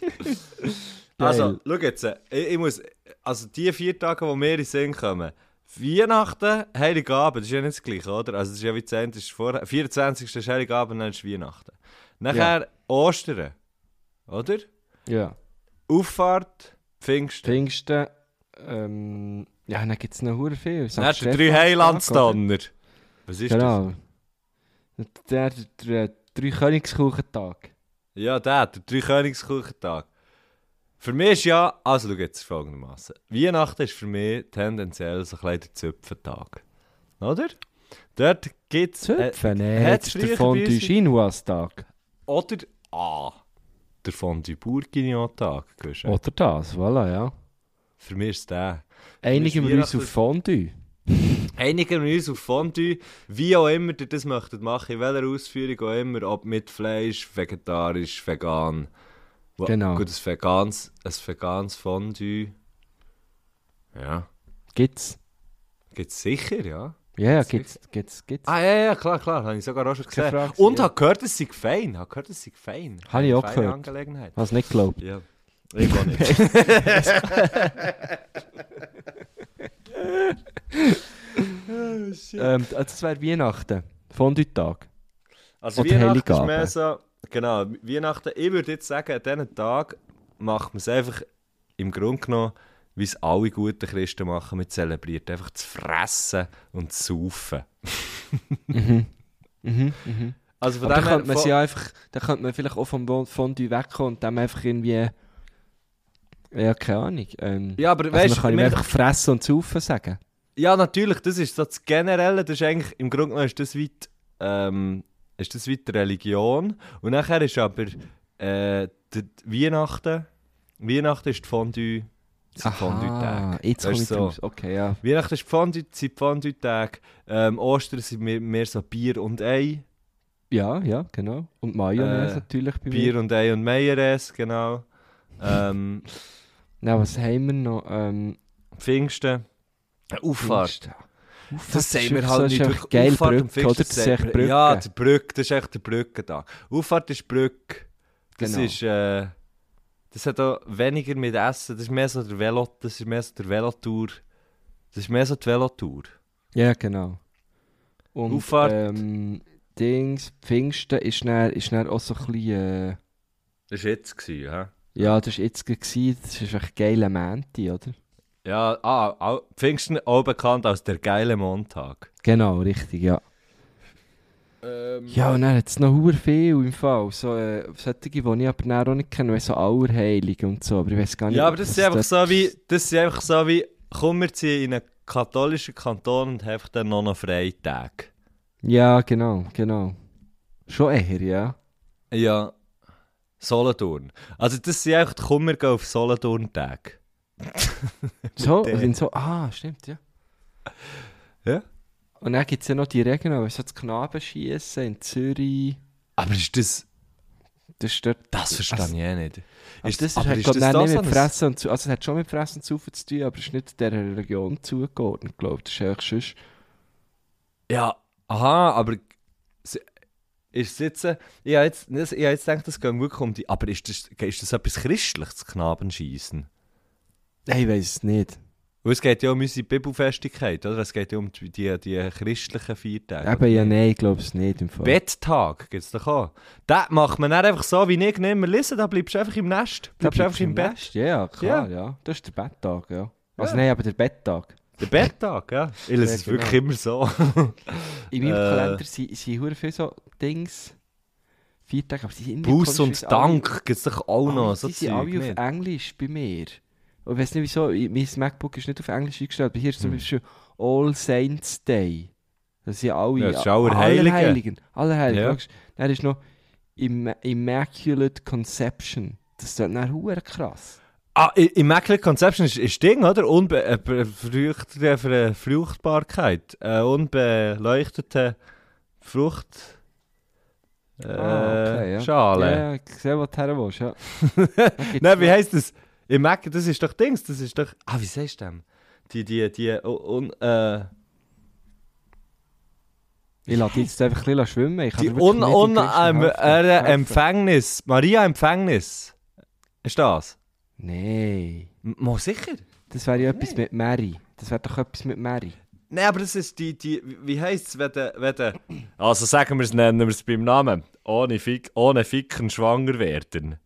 (laughs) Also, schau jetzt, ich, ich muss, also die vier Tage, die mir in den Sinn kommen, Weihnachten, Heiligabend, das ist ja nicht das gleiche, oder? Also das ist ja wie 10. ist vorher, 24. ist Heiligabend, dann ist Weihnachten. Nachher Ostern. oder? Ja. Auffahrt, Pfingsten. Pfingsten, ähm, ja, dann gibt es noch hure viel. St. Dann der drei oder? Heilandsdonner. Was ist Genau. Der, der, der drei Königskuchentag. das? Ja, der, der Dreikönigskuchentag. Für mich ist ja, also schau jetzt folgendermaßen. Weihnachten ist für mich tendenziell so ein der Zöpfentag. Oder? Dort gibt es... Zöpfen? äh, hat's das ist der Fondue Chinoise-Tag. Oder A. Der Fondue Bourguignon-Tag. Oder das, voilà, ja. Für mich ist der. Einigen wir uns auf Fondue. Einigen wir uns auf Fondue, wie auch immer ihr das möchtet machen, in welcher Ausführung auch immer, ob mit Fleisch, vegetarisch, vegan. Genau. Gut, ein veganes, ein veganes Fondue. Ja, Gibt's? gibt es sicher, ja. Ja, ja, gibt's, gibt's, gibt's. Ah, ja, ja, klar, klar, habe ich sogar auch schon gesehen. Frage, Und ja. habe gehört, es sei fein. Habe gehört, es sei fein. Habe ich auch gehört. Angelegenheit. Hast du nicht geglaubt? Ja. Ich auch nicht. (laughs) Ähm, das wäre Weihnachten. Fondue-Tag. Also Oder Weihnachten ist mehr so, genau, Weihnachten, ich würde jetzt sagen, an diesen Tag macht man es einfach im Grunde genommen, wie es alle guten Christen machen, mit zelebriert, einfach zu fressen und zu saufen. (laughs) Mhm, mhm. Also von Aber dem her, könnte man von- sie einfach, dann könnte man vielleicht auch vom Fondue wegkommen und dann einfach irgendwie, ja, keine Ahnung. Ähm, ja, aber also weißt man kann ihm einfach fressen und saufen sagen. ja, natürlich, das ist so das Generelle, das ist eigentlich, im Grunde genommen ist das wie die, ähm, ist das wie die Religion. Und nachher ist aber äh, die, Weihnachten, Weihnachten ist die Fondue, sind Fondue-Tage. jetzt komme Weißt ich du, so. Okay, ja. Weihnachten ist Fondue, sind Fondue-Tage. Ähm, Ostern sind mehr, mehr so Bier und Ei. Ja, ja, genau. Und Mayonnaise Äh, natürlich bei Bier mir. und Ei und Meieres, genau. (laughs) Ähm, Na, was haben wir noch? Ähm, Pfingsten. Auffahrt. Pfingsten. Das ist sehen wir halt nicht. geil Auffahrt und Brücke, oder? Pfingsten Das ist echt Brücke. Ja, die Brücke, das ist echt der Brückentag. Auffahrt ist Brücke. Das Genau. ist, äh, das hat auch weniger mit Essen, das ist mehr so der Velo, das ist mehr so der Velotour. Das ist mehr so die Velotour. Ja, genau. Und Auffahrt. ähm, Dings, Pfingsten ist dann, ist dann auch so ein bisschen, äh, Das war jetzt, gewesen, ja. Ja, das war jetzt gewesen, das ist echt geile Mänti, oder? Ja, ah, au- Pfingsten auch bekannt als der geile Montag. Genau, richtig, ja. Ähm, Ja, und dann hat es noch hure viel im Fall. So, äh, solche, die ich aber dann auch nicht kenne, so Auerheilige und so. Aber ich weiß gar nicht, Ja, aber das ist einfach so wie, das ist einfach so wie, komm, wir ziehen in einen katholischen Kanton und haben dann noch einen Freitag. Ja, genau, genau. Schon eher, ja. Ja. Solothurn. Also das sind einfach, komm, wir gehen auf Solothurn-Tag. (laughs) So, der. sind so, ah, stimmt, ja. Ja. Und dann gibt es ja noch die Regionen, so das Knabenschießen in Zürich. Aber ist das, Das ist dort. das verstehe Also- ich eh nicht. Ist Ist das, ist aber ist glaub, das nicht mit Fressen und zu, also es hat schon mit Fressen und Saufen zu tun, aber es ist nicht dieser Region zugeordnet, glaube ich. Das ist eigentlich sonst... Ja, aha, aber ist es jetzt, äh, ich habe jetzt, ich habe jetzt gedacht, das geht wirklich um die, aber ist das, ist das etwas Christliches, Knabenschießen? Nein, ich weiß es nicht. Weil es geht ja um unsere Bibelfestigkeit, oder? Es geht ja um die, die, die christlichen Viertage. Eben, ja, nein, ich glaube es nicht im Fall. Betttag gibt es doch auch. Das macht man dann einfach so, wie ich nicht mehr lesen, da bleibst du einfach im Nest. Bleibst du einfach im Bett. Nest. Ja, ja, klar, ja. Das ist der Betttag, ja. Also Ja. nein, aber der Betttag. Der Betttag, ja. Ich lese es genau. wirklich immer so. In meinem Äh. Kalender sind, sind hure viele so Dings, vier Tage, aber die sind Buß und Dank gibt es doch auch noch. So die sind Zeug, alle auf nicht? Englisch bei mir. Und ich weiß nicht wieso, mein MacBook ist nicht auf Englisch eingestellt, aber hier ist zum Hm. Beispiel All Saints Day. Das sind alle... Ja, das ist Allerheiligen. Allerheiligen. Allerheiligen. Ja. Dann ist noch Im Immaculate Conception. Das ist dann hure krass. Ah, Immaculate Conception ist, ist Ding, oder? Unbe äh, äh, Fruchtbarkeit. Äh, unbeleuchtete Frucht. Äh, Ah, okay, ja. Schale. Ja, ich sehe, wo du willst, ja. (laughs) Nein, wie heisst das? Immaculate, das ist doch Dings, das ist doch... Ah, wie sagst du dem? Die, die, die, un, äh, Ich lasse jetzt einfach ein bisschen schwimmen. Die un, un, geringsten ähm, äh. Empfängnis. Maria Empfängnis. Ist das? Nein. M- Mal sicher? Das wäre ja etwas mit Mary. Das wäre doch etwas mit Mary. Nein, aber das ist die, die wie heisst es, wenn der, wenn der, also sagen wir es, nennen wir es beim Namen, ohne, Fick, ohne Ficken schwanger werden.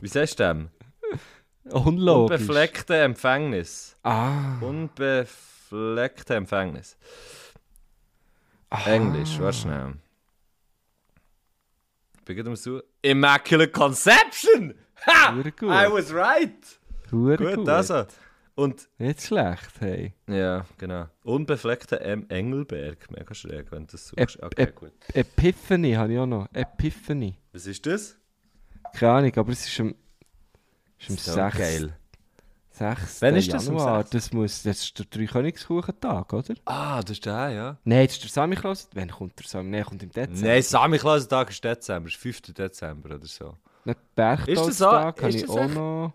Wie sagst du dem? Unlogisch. Unbefleckte Empfängnis. Ah. Unbefleckte Empfängnis. ah. Englisch, warte schnell. Beginnen wir so. Immaculate Conception! Ha! Gut. I was right! Gut, gut. also. Und, Nicht schlecht, hey. ja, genau. Unbefleckte M. Engelberg. Mega schräg, wenn du das Ep- suchst. Okay, ep- gut. Epiphany habe ich auch noch. Epiphany. Was ist das? Keine Ahnung, aber es ist am, ist am So 6. geil. 6. Wann ist das am Januar. 6.? Das, muss, das ist der Dreikönigskuchentag, oder? Ah, das ist der, ja. Nein, das ist der Samichlaus. Wann kommt der Samichlaus? Nein, kommt im Dezember. Nein, Samichlaus-Tag ist Dezember, ist 5. Dezember oder so. Habe Ist ich das auch echt? noch.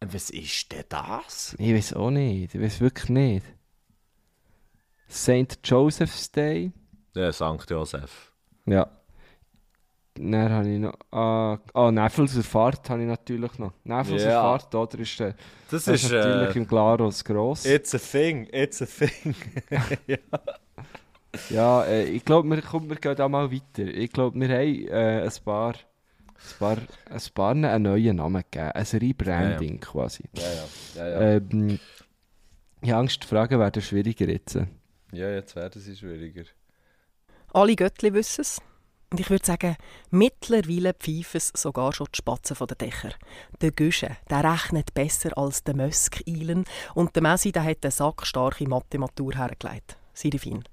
Und was ist denn das? Ich weiß auch nicht. Ich weiß wirklich nicht. St. Joseph's Day. Ja, St. Josef. Ja. Dann habe ich noch. Ah, ah Nevelser Fahrt habe ich natürlich noch. Nevelser Ja. Fahrt, oder? Ist, der, Das, das ist ist, natürlich äh, im Glarus gross. It's a thing, it's a thing. (laughs) Ja, äh, ich glaube, wir, komm, wir gehen da mal weiter. Ich glaube, wir haben äh, ein paar. Ein paar, ein paar einen neuen Namen gegeben. Ein Rebranding quasi. ja, ja. Ja, ja. Ähm, ich habe Angst, die Fragen werden schwieriger jetzt. ja, jetzt werden sie schwieriger. Alle Göttli wissen es. Und ich würde sagen, mittlerweile pfeifen es sogar schon die Spatzen von den Dächern. Der Güsche, der rechnet besser als der Mösk-Eilen und der Messi, der hat eine sackstarke Mathematur hergelegt. Seid ihr fein.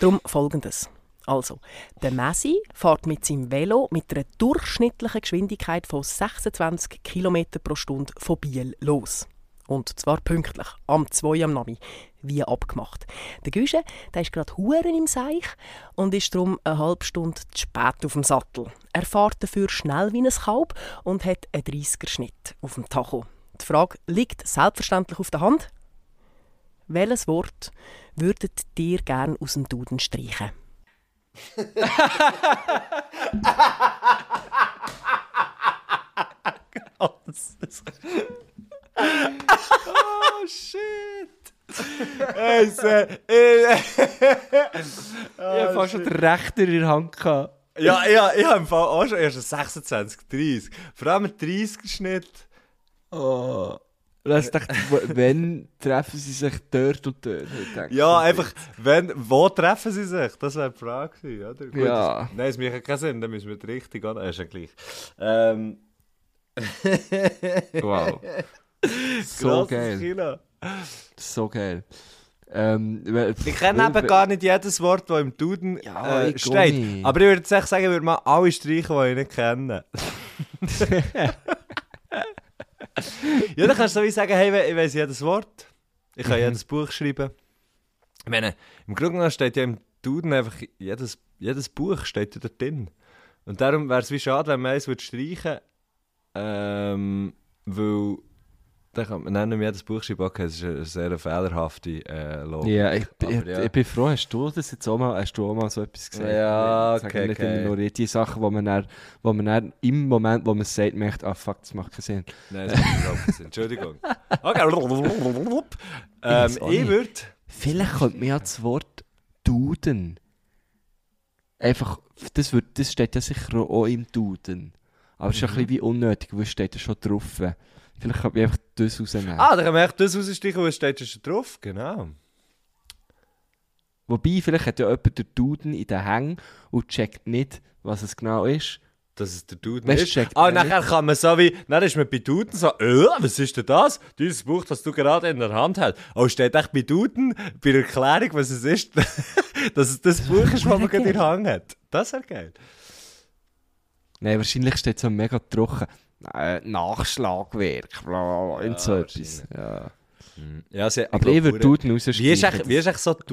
Darum folgendes. Also, der Messi fährt mit seinem Velo mit einer durchschnittlichen Geschwindigkeit von 26 km pro Stunde von Biel los. Und zwar pünktlich, am 2 am Nami, wie abgemacht. Der Güsche, der ist gerade Huren im Seich und ist darum eine halbe Stunde zu spät auf dem Sattel. Er fährt dafür schnell wie ein Kalb und hat einen 30er-Schnitt auf dem Tacho. Die Frage liegt selbstverständlich auf der Hand. Welches Wort würdet ihr gern aus dem Duden streichen? Oh shit! Also, (laughs) äh, ich habe fast schon den Rechter in der Hand gehabt. ja, ja, ich habe im Fall auch schon erst einen 26, 30. Vor allem einen 30er-Schnitt. Oh. Und dann dachte ich, wenn treffen sie sich dort und dort? Dachte, Ja, einfach, wenn, wo treffen sie sich? Das wäre die Frage gewesen, oder? Gut, Ja. Das, nein, es macht keinen Sinn, dann müssen wir die richtig an. Ist ja gleich. Ähm, (laughs) Wow. so geil. Kino. So geil. Ähm, Ich kenne eben gar nicht jedes Wort, das im Duden Ja, äh, steht. Aber ich würde sagen, ich würde mal alle streichen, die ich nicht kenne. (laughs) (laughs) ja, dann kannst du so wie sagen, hey, ich weiß jedes Wort. Ich kann jedes Buch schreiben. Ich meine, im Grunde genommen steht ja im Duden einfach, jedes, jedes Buch steht ja da drin. Und darum wäre es wie schade, wenn man eins würde streichen ähm, weil dann kann man nicht mehr jedes Buch schreiben. Okay, das ist eine sehr fehlerhafte äh, Logik. Ja, ich, ich, Aber ja. ich bin froh, hast du das jetzt auch mal, hast du auch mal so etwas gesagt? Ja, Ich okay, nicht okay. immer nur die Sachen, wo man, dann, wo man dann im Moment, wo man es sagt, merkt, ah fuck, das macht keinen Sinn. Nein, das macht überhaupt keinen Sinn. Entschuldigung. Okay. ähm, ich würde. Vielleicht könnte man ja das Wort Duden einfach, das, wird, das steht ja sicher auch im Duden. Aber es ist ein bisschen wie unnötig, weil es steht ja schon drauf. Vielleicht könnte man einfach das rausnehmen. Ah, dann kann man echt das rausstreichen, was steht schon drauf. Genau. Wobei, vielleicht hat ja jemand den Duden in den Hängen und checkt nicht, was es genau ist. Dass es der Duden Weißt ist. checkt Ah, nachher kann man so wie. Dann ist man bei Duden so, äh, was ist denn das? Dieses Buch, das du gerade in der Hand hältst. Oh, steht echt bei Duden, bei der Erklärung, was es ist, (laughs) dass es das Buch ist, das man gerade in der Hand hat. Das wäre geil. Nein, wahrscheinlich steht so mega trocken. Äh, Nachschlagwerk, bla, bla, und so etwas. Ja. Ja, sie, Aber ich würde glaube, Duden. Wie ist echt so die.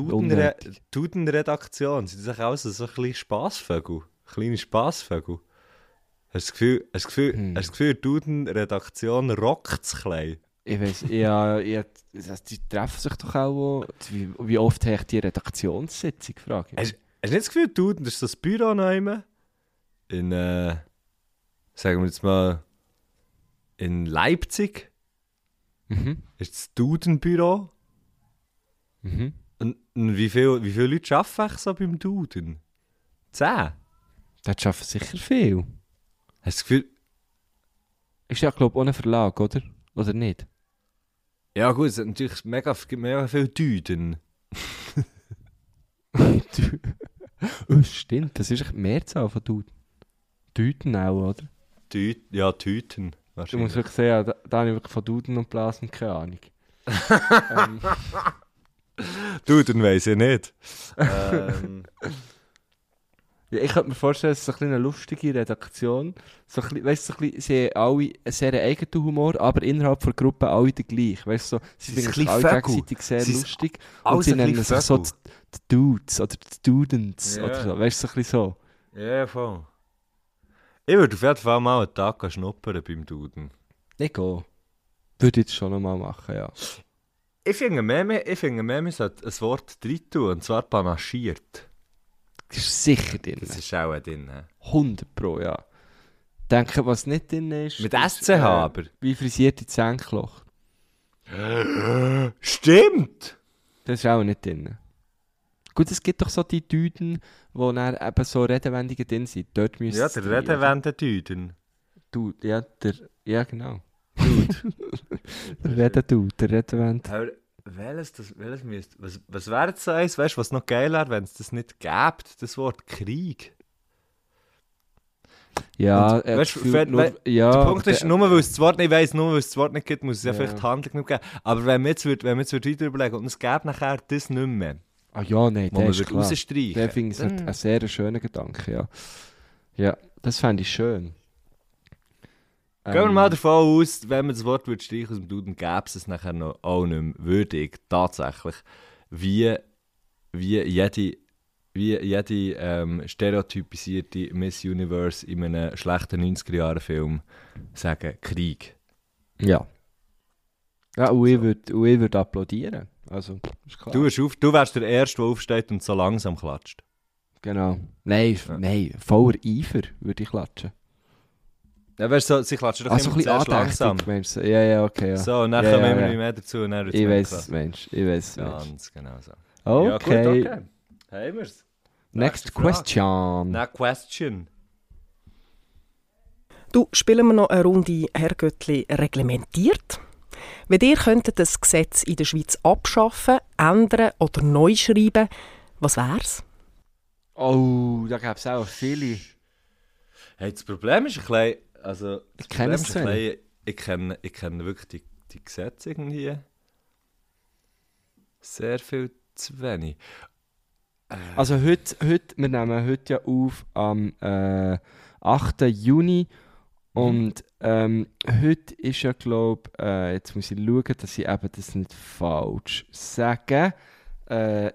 Duden-Redaktion? Sind das auch so, so ein kleine Spassvögel? Kleine Spassvögel? Hast du das Gefühl, hast du das Gefühl, Hm. hast du das Gefühl Duden-Redaktion rockt es klein? Ich weiß, ja, ja, die treffen sich doch auch. Wie, wie oft habe ich die Redaktionssitzung? Frage ich. Hast, hast du nicht das Gefühl, Duden, das ist das Büro nehmen? In, äh, sagen wir jetzt mal, in Leipzig Mhm. ist das Duden-Büro. Mhm. Und, und wie, viel, wie viele Leute arbeiten eigentlich so beim Duden? Zehn? Das schaffen sicher viel. Hast du das Gefühl, Ist ja, glaube ich, ohne Verlag, oder? Oder nicht? Ja gut, es sind natürlich mega, mega viele Düden. (laughs) oh, stimmt, das ist echt die Mehrzahl von Duden. Duden auch, oder? Tü ja, Tüten. Du musst wirklich sehen, da, da habe ich wirklich von Duden und Blasen keine Ahnung. (laughs) ähm, Duden weiss ich nicht. ähm, (laughs) ja, ich könnte mir vorstellen, es ist so ein bisschen eine lustige Redaktion. So ein bisschen, weißt, du, so ein bisschen, sie haben alle einen sehr eigenen Humor, aber innerhalb der Gruppe alle den gleichen. Weißt, du, so, sie sind sich alle gegenseitig sehr Sie lustig. Und sie nennen sich so die, Dudes oder die Students Ja. oder so. Weißt du, so ein bisschen so. ja, voll. Ich würde auf jeden Fall mal einen Tag schnuppern beim Duden. Ich gehe. Würde ich jetzt schon nochmal machen, ja. Ich finde, Meme, ich finde, Meme sollte ein Wort drin tun, und zwar panaschiert. Das ist sicher drin. Das ist auch drin. hä? 100 Pro, ja. Denke, was nicht drin ist. Mit ist, SCH aber. Wie frisierte Zähnkloch. Stimmt! Das ist auch nicht drin. Gut, es gibt doch so die Düden, wo dann eben so Redewendungen drin sind. Dort müssen Ja, der Redewende Düden. Du, ja, der, ja genau. Dude. (laughs) der Rededude, der Redewend. Aber welches, das, welches müsste... Was, was wäre jetzt so eins, weißt du, was noch geil wäre, wenn es das nicht gäbe, das Wort Krieg? Ja, Und, er weißt nur, wenn- ja, der Punkt ist, der- nur weil es das Wort nicht weiss, nur weil es das Wort nicht gibt, muss es ja, Ja. vielleicht Handlung nicht geben. Aber wenn wir jetzt, würd, wenn wir jetzt würd weiter überlegen und es gäbe nachher das nicht mehr, Ah ja, nein, der ist klar. rausstreichen Der finde ich dann- ein sehr schöner Gedanke, ja. Ja, das fände ich schön. Gehen wir Ähm, mal davon aus, wenn man das Wort würde streichen aus dem Duden, gäbe es es nachher noch auch nicht mehr. Würde ich tatsächlich, wie, wie jede, wie jede ähm, stereotypisierte Miss Universe in einem schlechten 90er-Jahre-Film sagen, Krieg. Ja. Ja, und ich würde würd applaudieren. Also, ist klar. Du, wirst auf, du wärst der Erste, der aufsteht und so langsam klatscht. Genau. Nein, Ja. nein, voller Eifer würde ich klatschen. Ja, weißt du, so, sie klatschen doch Also immer ein bisschen zuerst langsam. meinst du? Ja, ja, okay, ja. So, und dann Ja, kommen ja, immer ja. nicht mehr dazu und dann ich weiß Mensch. Ich weiß ganz genau so. Okay. Ja, gut, okay. Haben wir's. Next question. Next question. Du, spielen wir noch eine Runde Herrgöttli reglementiert. Wenn ihr könntet das Gesetz in der Schweiz abschaffen, ändern oder neu schreiben, was wär's? Oh, da gäbe es auch viele. Hey, das Problem ist ein bisschen, also, Ich kenne es bisschen, ich kenne, ich kenne wirklich die, die Gesetze irgendwie sehr viel zu wenig. Also heute, heute, wir nehmen heute ja auf am äh, 8. Juni und ähm, heute ist ja glaube äh, jetzt muss ich schauen, dass ich eben das nicht falsch sage. Äh,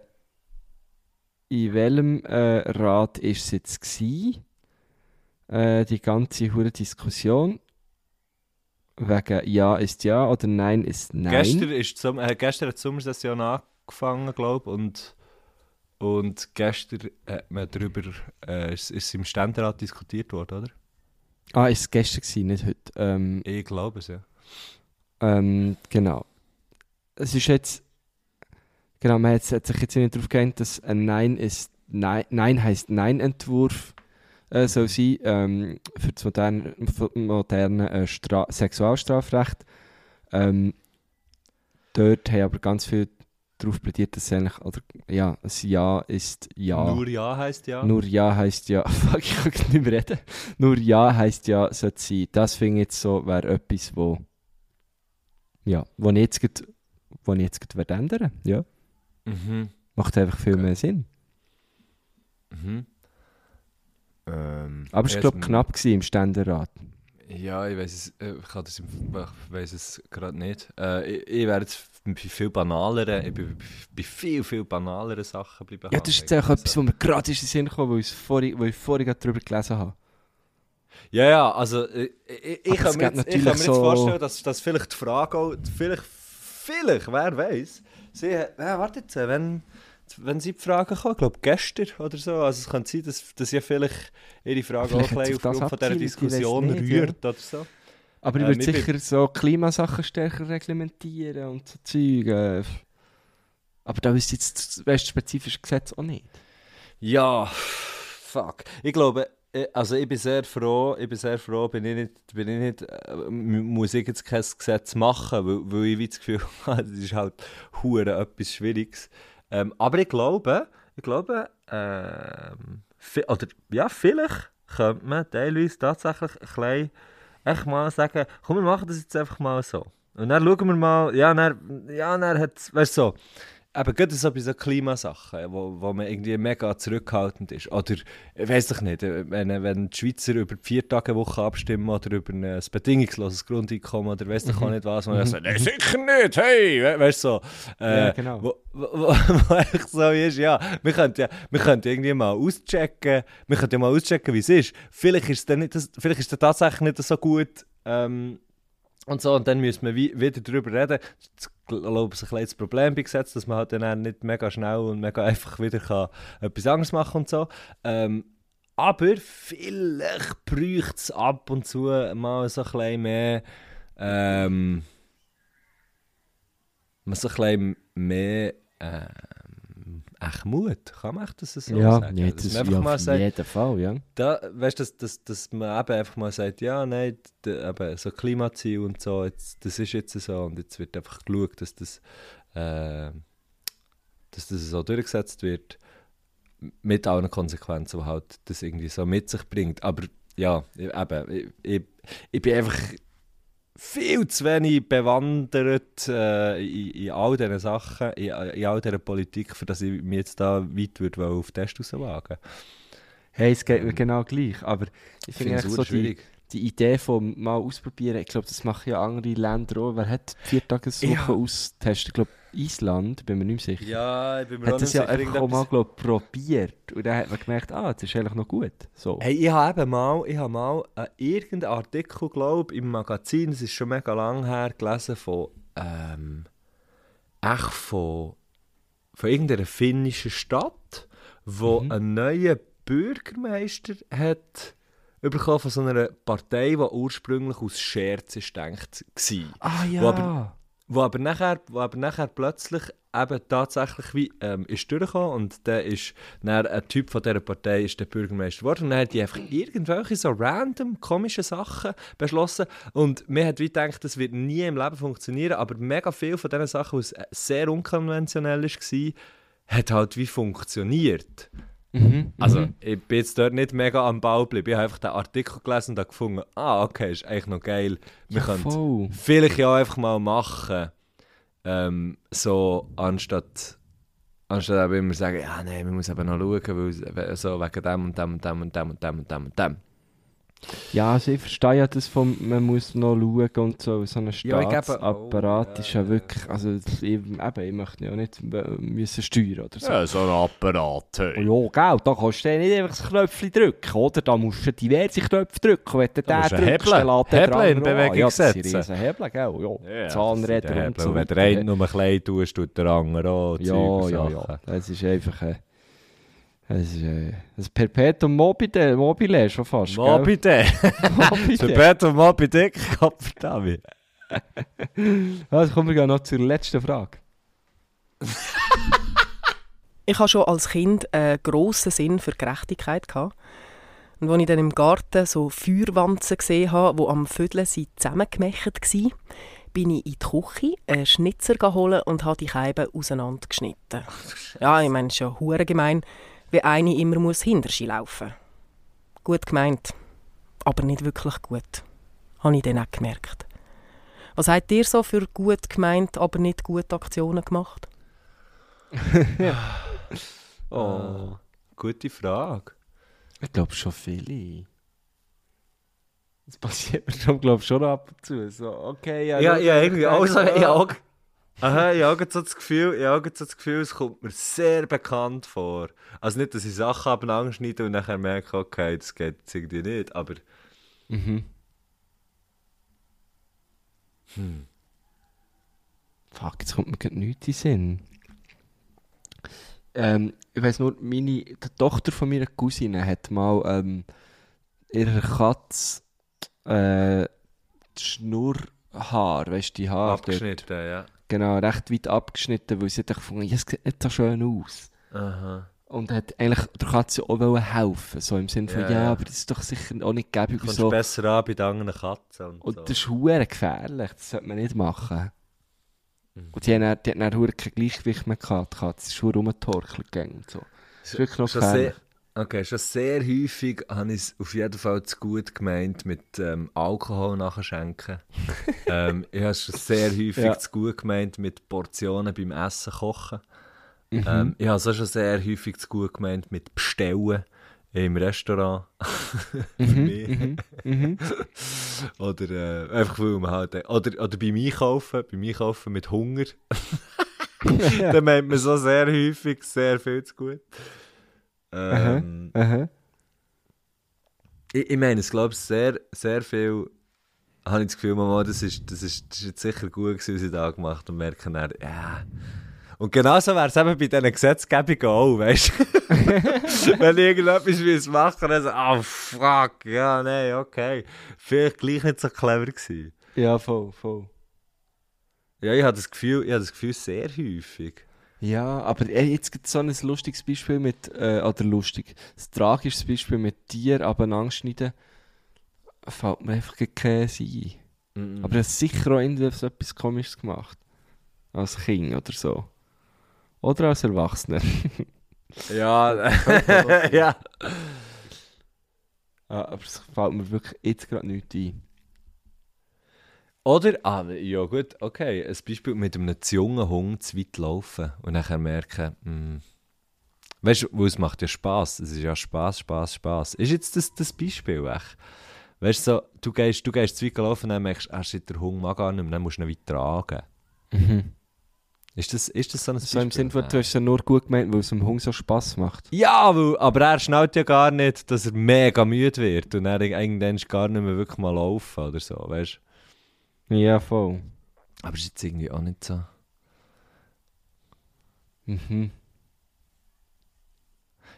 in welchem äh, Rat ist es jetzt? Äh, die ganze hure Diskussion wegen Ja ist Ja oder Nein ist Nein. Gestern, ist Som äh, gestern hat die Sommersession angefangen, glaube ich, und, und gestern hat man darüber, äh, ist, ist im Ständerat diskutiert worden, oder? Ah, ist es gestern gewesen, nicht heute. Ähm, Ich glaube es, ja. Ähm, genau. Es ist jetzt. Genau, man hat, hat sich jetzt nicht darauf geeinigt, dass ein Nein ist. Nein, Nein heißt Nein-Entwurf äh, soll sein ähm, für das moderne, moderne äh, Stra Sexualstrafrecht. Ähm, dort haben aber ganz viel darauf plädiert, dass eigentlich, oder, ja, ein Ja ist Ja. Nur Ja heisst ja. Nur Ja heißt ja, (laughs) fuck, ich kann nicht mehr reden. Nur Ja heißt ja, sollte sein. Das finde ich jetzt so, wäre etwas, wo, ja, wo ich jetzt, grad, wo ich jetzt grad ändern Ja, Mhm. macht einfach viel mehr Sinn. Mhm. Ähm, Aber es war, glaube knapp gewesen im Ständerat. Ja, ich weiß es, äh, ich, kann das im, ich weiß es gerade nicht. Äh, ich, ich wäre jetzt bei viel banaleren, ich bin bei viel, viel banaleren Sachen bleiben Ja, das ist jetzt auch etwas, wo mir gerade in den Sinn kam, weil ich vorhin, ich vorhin darüber gelesen habe. Ja, ja, also äh, ich, ich, Aber kann mir jetzt, ich kann mir jetzt so- vorstellen, dass, dass vielleicht die Frage auch, vielleicht, vielleicht, wer weiß, sie, äh, warte jetzt, äh, wenn, wenn sie die Frage kommen, ich glaube gestern oder so, also es kann sein, dass, dass ja vielleicht ihre Frage Vielleicht auch ein bisschen das aufgrund von dieser Diskussion nicht, ja. rührt oder so. Aber ich Äh, würde sicher so Klimasachen stärker reglementieren und so Zeug. Äh. Aber da ist jetzt das weißt, spezifische Gesetz auch nicht. Ja, fuck. Ich glaube, ich- also ich bin sehr froh, ich bin sehr froh, bin ich nicht, bin ich nicht äh, muss ich jetzt kein Gesetz machen, weil, weil ich das Gefühl (laughs) habe, das ist halt hure etwas Schwieriges. Ähm, aber ich glaube, ich glaube, ähm, vi- oder ja, vielleicht könnte man teilweise tatsächlich ein bisschen echt mal sagen, komm, wir machen das jetzt einfach mal so. Und dann schauen wir mal, ja, dann, ja, dann hat du so, eben gerade so bei so Klimasachen, wo, wo man irgendwie mega zurückhaltend ist. Oder, ich weiß doch nicht, wenn, wenn die Schweizer über die Viertagewoche abstimmen oder über ein bedingungsloses Grundeinkommen oder weiß doch auch nicht was, wo man sagt, nein, sicher nicht, hey, we weißt du so. Äh, Ja, genau. Wo, wo, (laughs) wo, echt so ist, ja, wir könnten ja, wir könnten irgendwie mal auschecken, wir könnten ja mal auschecken, wie es ist. Vielleicht ist es dann, nicht das, vielleicht ist es dann tatsächlich nicht so gut, ähm, und so, und dann müssen wir wie, wieder darüber reden. Das glaube ich, ein kleines Problem bei Gesetz, dass man halt dann nicht mega schnell und mega (laughs) einfach wieder kann etwas anderes machen und so. Ähm, aber vielleicht bräuchte es ab und zu mal so ein bisschen mehr, ähm, so ein mehr, ähm, echt Mut. Kann man das so ja, sagen? ja, das, einfach ja, mal auf sagt, jeden Fall, ja. da, weißt du, dass, dass, dass man eben einfach mal sagt, ja, nein, eben so Klimaziel und so, jetzt, das ist jetzt so und jetzt wird einfach geschaut, dass das, äh, dass das so durchgesetzt wird, mit allen Konsequenzen, die halt das irgendwie so mit sich bringt. Aber ja, eben, ich, ich, ich bin einfach viel zu wenig bewandert äh, in, in all diesen Sachen, in, in all dieser Politik, für dass ich mich jetzt da weit würde auf den Test rauswagen Hey, es geht mir genau gleich, aber ich Ich finde es so schwierig. die Idee von mal ausprobieren, ich glaube, das machen ja andere Länder auch. Wer hat die Viertageswoche Ja. austestet? Ich glaube, Island, bin mir nicht mehr sicher. Ja, ich bin mir hat das ja einfach auch mal glaub, probiert. Und dann hat man gemerkt, ah, das ist eigentlich noch gut. So. Hey, ich habe eben mal, ich habe mal äh, irgendeinen Artikel, glaube im Magazin, es ist schon mega lang her, gelesen von, ähm, echt von, von irgendeiner finnischen Stadt, wo Mhm. ein neuer Bürgermeister hat bekommen von so einer Partei, die ursprünglich aus Scherz ist gedacht war. Ah Wo aber- Wo aber nachher, wo aber nachher plötzlich eben tatsächlich wie, ähm, ist durchgekommen und der ist dann ein Typ von dieser Partei ist der Bürgermeister geworden und dann hat die einfach irgendwelche so random komische Sachen beschlossen und mir hat wie gedacht, das wird nie im Leben funktionieren, aber mega viel von diesen Sachen, was sehr unkonventionell war, hat halt wie funktioniert. Mhm, Also, mhm. ich bin jetzt dort nicht mega am Ball geblieben. Ich habe einfach den Artikel gelesen und habe gefunden, ah, okay, ist eigentlich noch geil. Wir ja, können vielleicht ja einfach mal machen. Ähm, so, anstatt, anstatt eben immer sagen, ja, nein, man muss eben noch schauen, weil so wegen dem und dem und dem und dem und dem und dem und dem. Ja, also ich verstehe ja das von, man muss noch schauen und so, so ein Ja, Staatsapparat oh, ist ja, ja wirklich, also ich, eben, ich möchte ja nicht äh, müssen steuern oder so. so ein Apparat. Oh ja, gell, da kannst du dann nicht einfach das Knöpfchen drücken, oder? Da musst du diverse Knöpfe drücken. Wenn du den du einen drückst, Hebel- dann lässt der Hebel andere in Bewegung ja, setzen. riesen Hebel, gell? Ja, Ja, Zahnräder und so. Wenn der weiter. eine nur klein tust, tut der andere auch. Ja, ja, ja. Das ist einfach ein... Das ist äh, ein Perpetuum mobile, mobile schon fast. (laughs) Mobile. Perpetuum Moby Dick, Kopfdami. Also (laughs) kommen wir noch zur letzten Frage. (laughs) Ich hatte schon als Kind einen grossen Sinn für Gerechtigkeit. Gehabt. Und als ich dann im Garten so Feuerwanzen gesehen habe, die am Vödeln zusammengemächt waren, bin ich in die Küche einen Schnitzer geholt und habe die Scheiben auseinandergeschnitten. Ja, ich meine, es ist ja hure gemein, wie eine immer muss hinter sie laufen. Gut gemeint, aber nicht wirklich gut. Habe ich dann auch gemerkt. Was habt ihr so für gut gemeint, aber nicht gute Aktionen gemacht? (laughs) Oh, gute Frage. Ich glaube schon viele. Das passiert mir schon, glaub, schon ab und zu. So, okay, ja, Ja, ja, irgendwie auch so, auch, aha, ich habe so das Gefühl, ich habe so das Gefühl, es kommt mir sehr bekannt vor. Also nicht, dass ich Sachen abeinander schneide und nachher merke, okay, das geht jetzt irgendwie nicht, aber Mhm. hm. Fuck, jetzt kommt mir gerade nichts in den Sinn. Ähm, ich weiss nur, meine, die Tochter von meiner Cousine hat mal ähm, ihrer Katze äh, die Schnurrhaar, weißt du, die Haare dort, abgeschnitten, ja. Genau, recht weit abgeschnitten, weil sie hat gefunden, ja, es sieht nicht so schön aus. Aha. Und hat eigentlich der Katze auch wollen helfen so im Sinne von, Ja, ja, aber das ist doch sicher auch nicht gäbig Du kommst so. besser an bei den anderen Katzen. Und, Und so. das ist hure gefährlich, das sollte man nicht machen. Mhm. Und die haben dann, die dann hure kein Gleichgewicht mehr gehabt, die Katze. Es ist hure rumgetorkelt gegangen und so. Das ist wirklich noch Schon gefährlich. sehr, okay, schon sehr häufig habe ich es auf jeden Fall zu gut gemeint mit ähm, Alkohol nachschenken. (laughs) ähm, ich habe es schon sehr häufig Ja. zu gut gemeint mit Portionen beim Essen kochen. Mhm. Ähm, ich habe es auch schon sehr häufig zu gut gemeint mit Bestellen im Restaurant. (laughs) Für mich. mhm, mhm. (laughs) Oder äh, einfach weil man halt... Oder, oder beim Einkaufen, beim Einkaufen mit Hunger. Dann meint man so sehr häufig sehr viel zu gut. Ähm, Aha. ich, ich meine, es glaube sehr, sehr viel... Habe ich das Gefühl, Mama, das ist, das ist, das ist jetzt sicher gut gewesen, was ich da gemacht habe. Und merken dann, ja... Und genauso wäre es eben bei diesen Gesetzgebungen auch, weißt du? (laughs) Wenn ich irgendetwas machen dann so, oh fuck, ja, nein, okay. Vielleicht gleich nicht so clever gewesen. Ja, voll, voll. Ja, ich habe das Gefühl, ich habe das Gefühl sehr häufig. Ja, aber ey, jetzt gibt es so ein lustiges Beispiel mit, äh, oder lustig, ein tragisches Beispiel mit Tier abeinanderschneiden, fällt mir einfach kein ein. Mhm. Aber er hat sicher auch irgendwie so etwas Komisches gemacht. Als Kind oder so. Oder als Erwachsener. (laughs) ja, (laughs) ja. Ja, (laughs) aber es fällt mir wirklich jetzt gerade nichts ein. Oder, ah, ja gut, okay, ein Beispiel mit einem zu jungen Hund zu weit laufen und nachher merken, hm, weißt du, es macht ja Spass, es ist ja Spass, Spass, Spass. Ist jetzt das, das Beispiel echt? Weißt du, so, du gehst, du gehst zu weit laufen und dann merkst du, ah, shit, der Hund mag gar nicht mehr, dann musst du ihn weit tragen. Ist das, ist das so ein So im Sinne von, du hast es ja nur gut gemeint, weil es dem Hund so Spass macht. Ja, weil, aber er schnallt ja gar nicht, dass er mega müde wird und er irgendwann gar nicht mehr wirklich mal laufen oder so, weißt du? Ja, voll. Aber ist jetzt irgendwie auch nicht so. Mhm.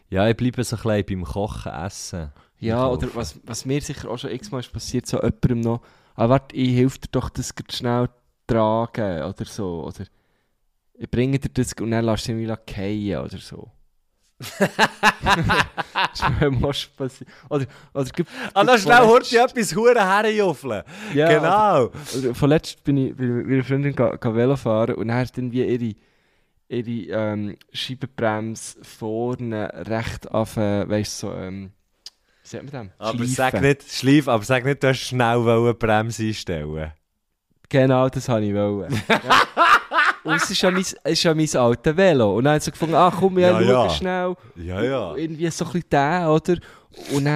Ja, ich bleibe so ein bisschen beim Kochen, Essen. Ja, oder was, was mir sicher auch schon x-mal ist passiert, so jemandem noch, ah, warte, ich helfe dir doch das grad schnell tragen oder so, oder ich bringe dir das und dann lässt du wieder fallen oder so. (laughs) das schon passiert. Oder, oder, gib- Ah, dann schnell hörst du etwas Huren herjuffeln. Ja, genau. Oder, oder vorletzt bin ich ich mit einer Freundin ga, ga Velo fahren und dann hat dann wie ihre, ihre ähm, Scheibenbremse vorne recht auf, äh, weißt du, so, ähm, wie sagt man dem? Aber Schleifen. sag nicht, schleif, aber sag nicht, du hast schnell die Bremse einstellen. Genau, das wollte ich wollen. ja. (laughs) Und es ist ja mein, es ist ja mein altes Velo. Und dann hat sie gefunden, ach komm, ja, Ja, ja. schnell. Ja, ja. Irgendwie so ein bisschen der, oder? Und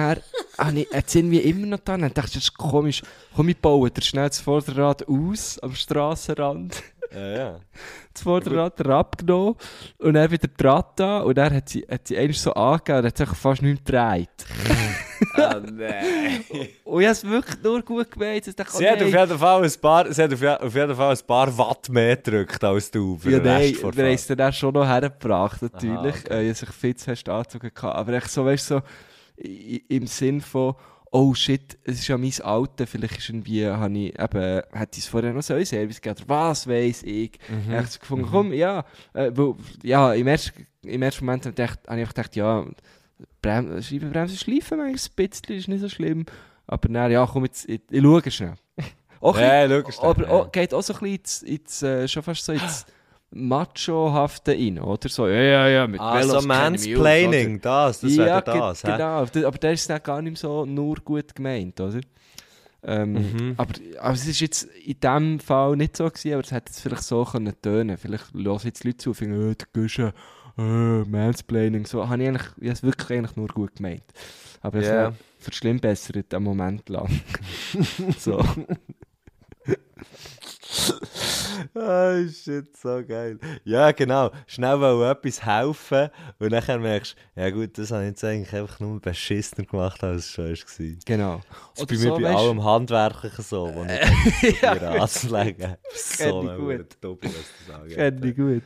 ich, hat sie irgendwie immer noch da. Und dann dachte ich, das ist komisch. Komm, ich baue dir schnell das Vorderrad aus, am Strassenrand. Ja, ja. (laughs) Das Vorderrad abgenommen. Und dann wieder dran da. Und dann hat sie, hat sie eigentlich so angegeben und hat sich fast nicht mehr gedreht. (laughs) (laughs) Ah, nein. Und ich habe es wirklich nur gut gemeint. Ich dachte, oh Sie hat, auf nein. jeden Fall ein paar, sie hat auf, je- auf jeden Fall ein paar Watt mehr gedrückt als du für Ja, den Rest nein, wir der es dann auch schon noch hergebracht, natürlich. Aha, okay. äh, ich zu fest angezogen. gehabt. Aber echt so, weißt so, im Sinn von, oh shit, es ist ja mein Alter, vielleicht ist irgendwie, habe ich eben, hätte ich es vorher noch so einen Service gegeben, oder was weiß ich. Mhm. Ich habe gefunden, komm, ja, äh, weil, ja, im ersten, im ersten Moment habe ich, gedacht- habe ich gedacht, ja, Brem Scheibenbremse schleifen manchmal ein bisschen, ist nicht so schlimm. Aber dann, ja, komm, jetzt, ich, ich schaue schnell. (laughs) Auch Ja, schau schnell, aber ja. auch, geht auch so ein bisschen ins, ins, äh, schon fast so ins Macho-hafte rein, oder? So, ja, ja, ja, mit Ah, Velos so mich aus, Mansplaining, das, das ja, wäre das. genau. D- Aber der ist dann gar nicht so nur gut gemeint, oder? Ähm, Mhm. aber, aber es ist jetzt in diesem Fall nicht so gewesen, aber es hätte jetzt vielleicht so können tönen. Vielleicht hören jetzt Leute zu und finden, äh, du gehst ja, äh, Mansplaining, so. Habe ich eigentlich, ich habe es wirklich eigentlich nur gut gemeint. Aber es yeah. verschlimmbessert einen Moment lang. (laughs) so. (laughs) Ah, shit, so geil. Ja, genau. Schnell wollen etwas helfen und dann merkst du, ja gut, das habe ich jetzt eigentlich einfach nur beschissener gemacht, als es schon war. Genau. Das ist bei mir bei weisst- allem Handwerklichen so, wo ich (laughs) ja, mir anzulegen. So gut. Doppel, was das angeht. Kenn ich gut.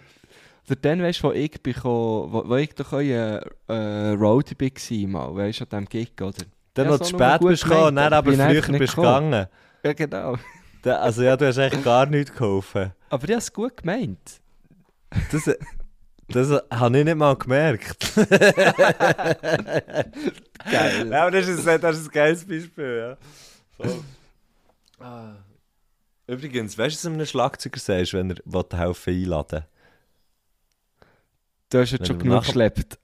Oder dann, weißt du, wo ich, bin, gekommen- wo, wo ich doch euer äh, Roadie war, mal, weißt du, an diesem Gig, oder? Dann Ja, noch zu spät bist gekommen dann aber früher bist gegangen. Ja, genau. Da- Also ja, du hast echt gar nichts geholfen. Aber ich habe es gut gemeint. Das, Das habe ich nicht mal gemerkt. Geil. Ja, aber das ist, ein- das ist ein geiles Beispiel, ja. Voll. Ah. Übrigens, weißt du, was einem Schlagzeuger sagst, wenn er will helfen einladen Du hast jetzt Wenn schon genug geschleppt.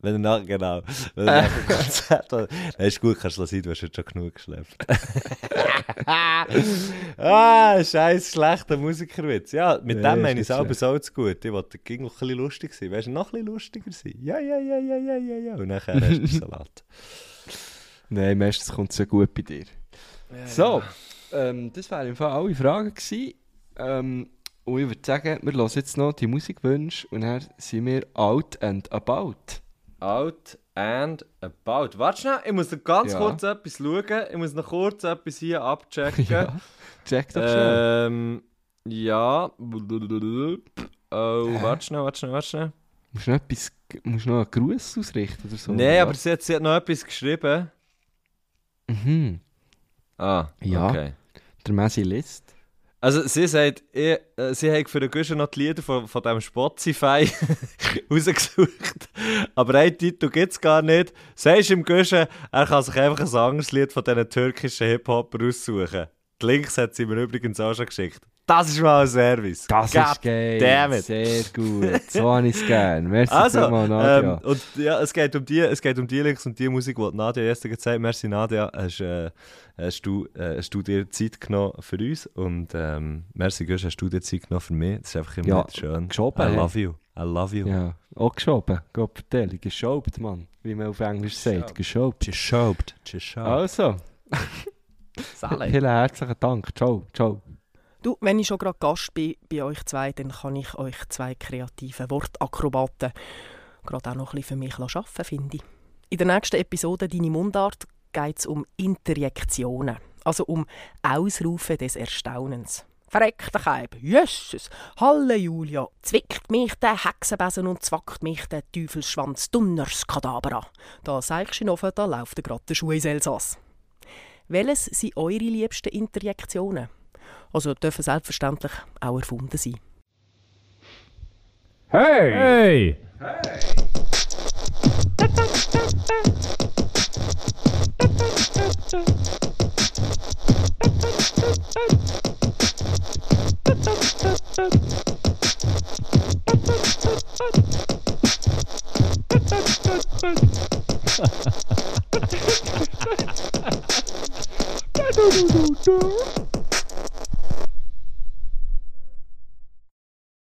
Wenn er nach, genau, wenn er nach dem Konzert... Nein, ist gut, kannst du sein, du hast jetzt schon genug geschleppt. (laughs) ah, scheiß schlechter Musikerwitz. Ja, mit Ja, dem ist meine ich selber so zu gut. Ich wollte ging noch ein bisschen lustig sein. Weißt du, noch ein bisschen lustiger sein? Ja, ja, ja, ja, ja, ja, ja. Und nachher hast du Salat. (laughs) Nein, meistens kommt es ja gut bei dir. so, ähm, das wären im Fall alle Fragen gewesen. Ähm, und ich würde sagen, wir hören jetzt noch die Musikwünsche und dann sind wir out and about. Out and about. Warte schnell, ich muss noch ganz Ja. kurz etwas schauen. Ich muss noch kurz etwas hier abchecken. (laughs) Ja, check doch ähm, ja. Oh, warte schnell, warte schnell, warte schnell. Musst du noch, etwas, musst noch einen Gruß ausrichten oder so? Nein, aber sie hat, sie hat noch etwas geschrieben. Mhm, Ah, Ja. okay. der Messi List. Also sie sagt, ich, äh, sie hat für den Guschen noch die Lieder von, von diesem Spotify (laughs) rausgesucht. Aber einen Titel gibt es gar nicht. Sagst im Guschen, er kann sich einfach ein anderes Lied von diesen türkischen Hip-Hopper aussuchen. Die Links hat sie mir übrigens auch schon geschickt. Das ist mal ein Service. Das God ist geil. damn it. Sehr gut. So habe ich es gerne. Merci Also, vielmals, Nadja. ähm, und ja, es geht um die, es geht um die Links und die Musik, die Nadja gestern gezeigt hat. Merci Nadja, hast, äh, hast, du, äh, hast du dir Zeit genommen für uns und ähm, merci Gösch, hast du dir Zeit genommen für mich. Das ist einfach immer Ja, schön. geschoben, I hey. love you. I love you. ja, auch geschoben. Gott vertellen. Geschobt, Mann. Wie man auf Englisch sagt. Geschobt. Geschobt. Geschobt. Also, (laughs) vielen herzlichen Dank. Ciao, ciao. Du, wenn ich schon gerade Gast bin bei euch zwei, dann kann ich euch zwei kreative Wortakrobaten gerade auch noch ein bisschen für mich arbeiten, finde ich. In der nächsten Episode «Deine Mundart» geht es um Interjektionen, also um Ausrufe des Erstaunens. Verreckt der Keib, Jesus, Halleluja, zwickt mich der Hexenbesen und zwackt mich der Teufelsschwanz, Dunners Kadabra. Da sagst du noch, da läuft gerade der Schuh ins Elsass. Welches sind eure liebsten Interjektionen? Also dürfen selbstverständlich auch erfunden sein. Hey! Hey! (laughs)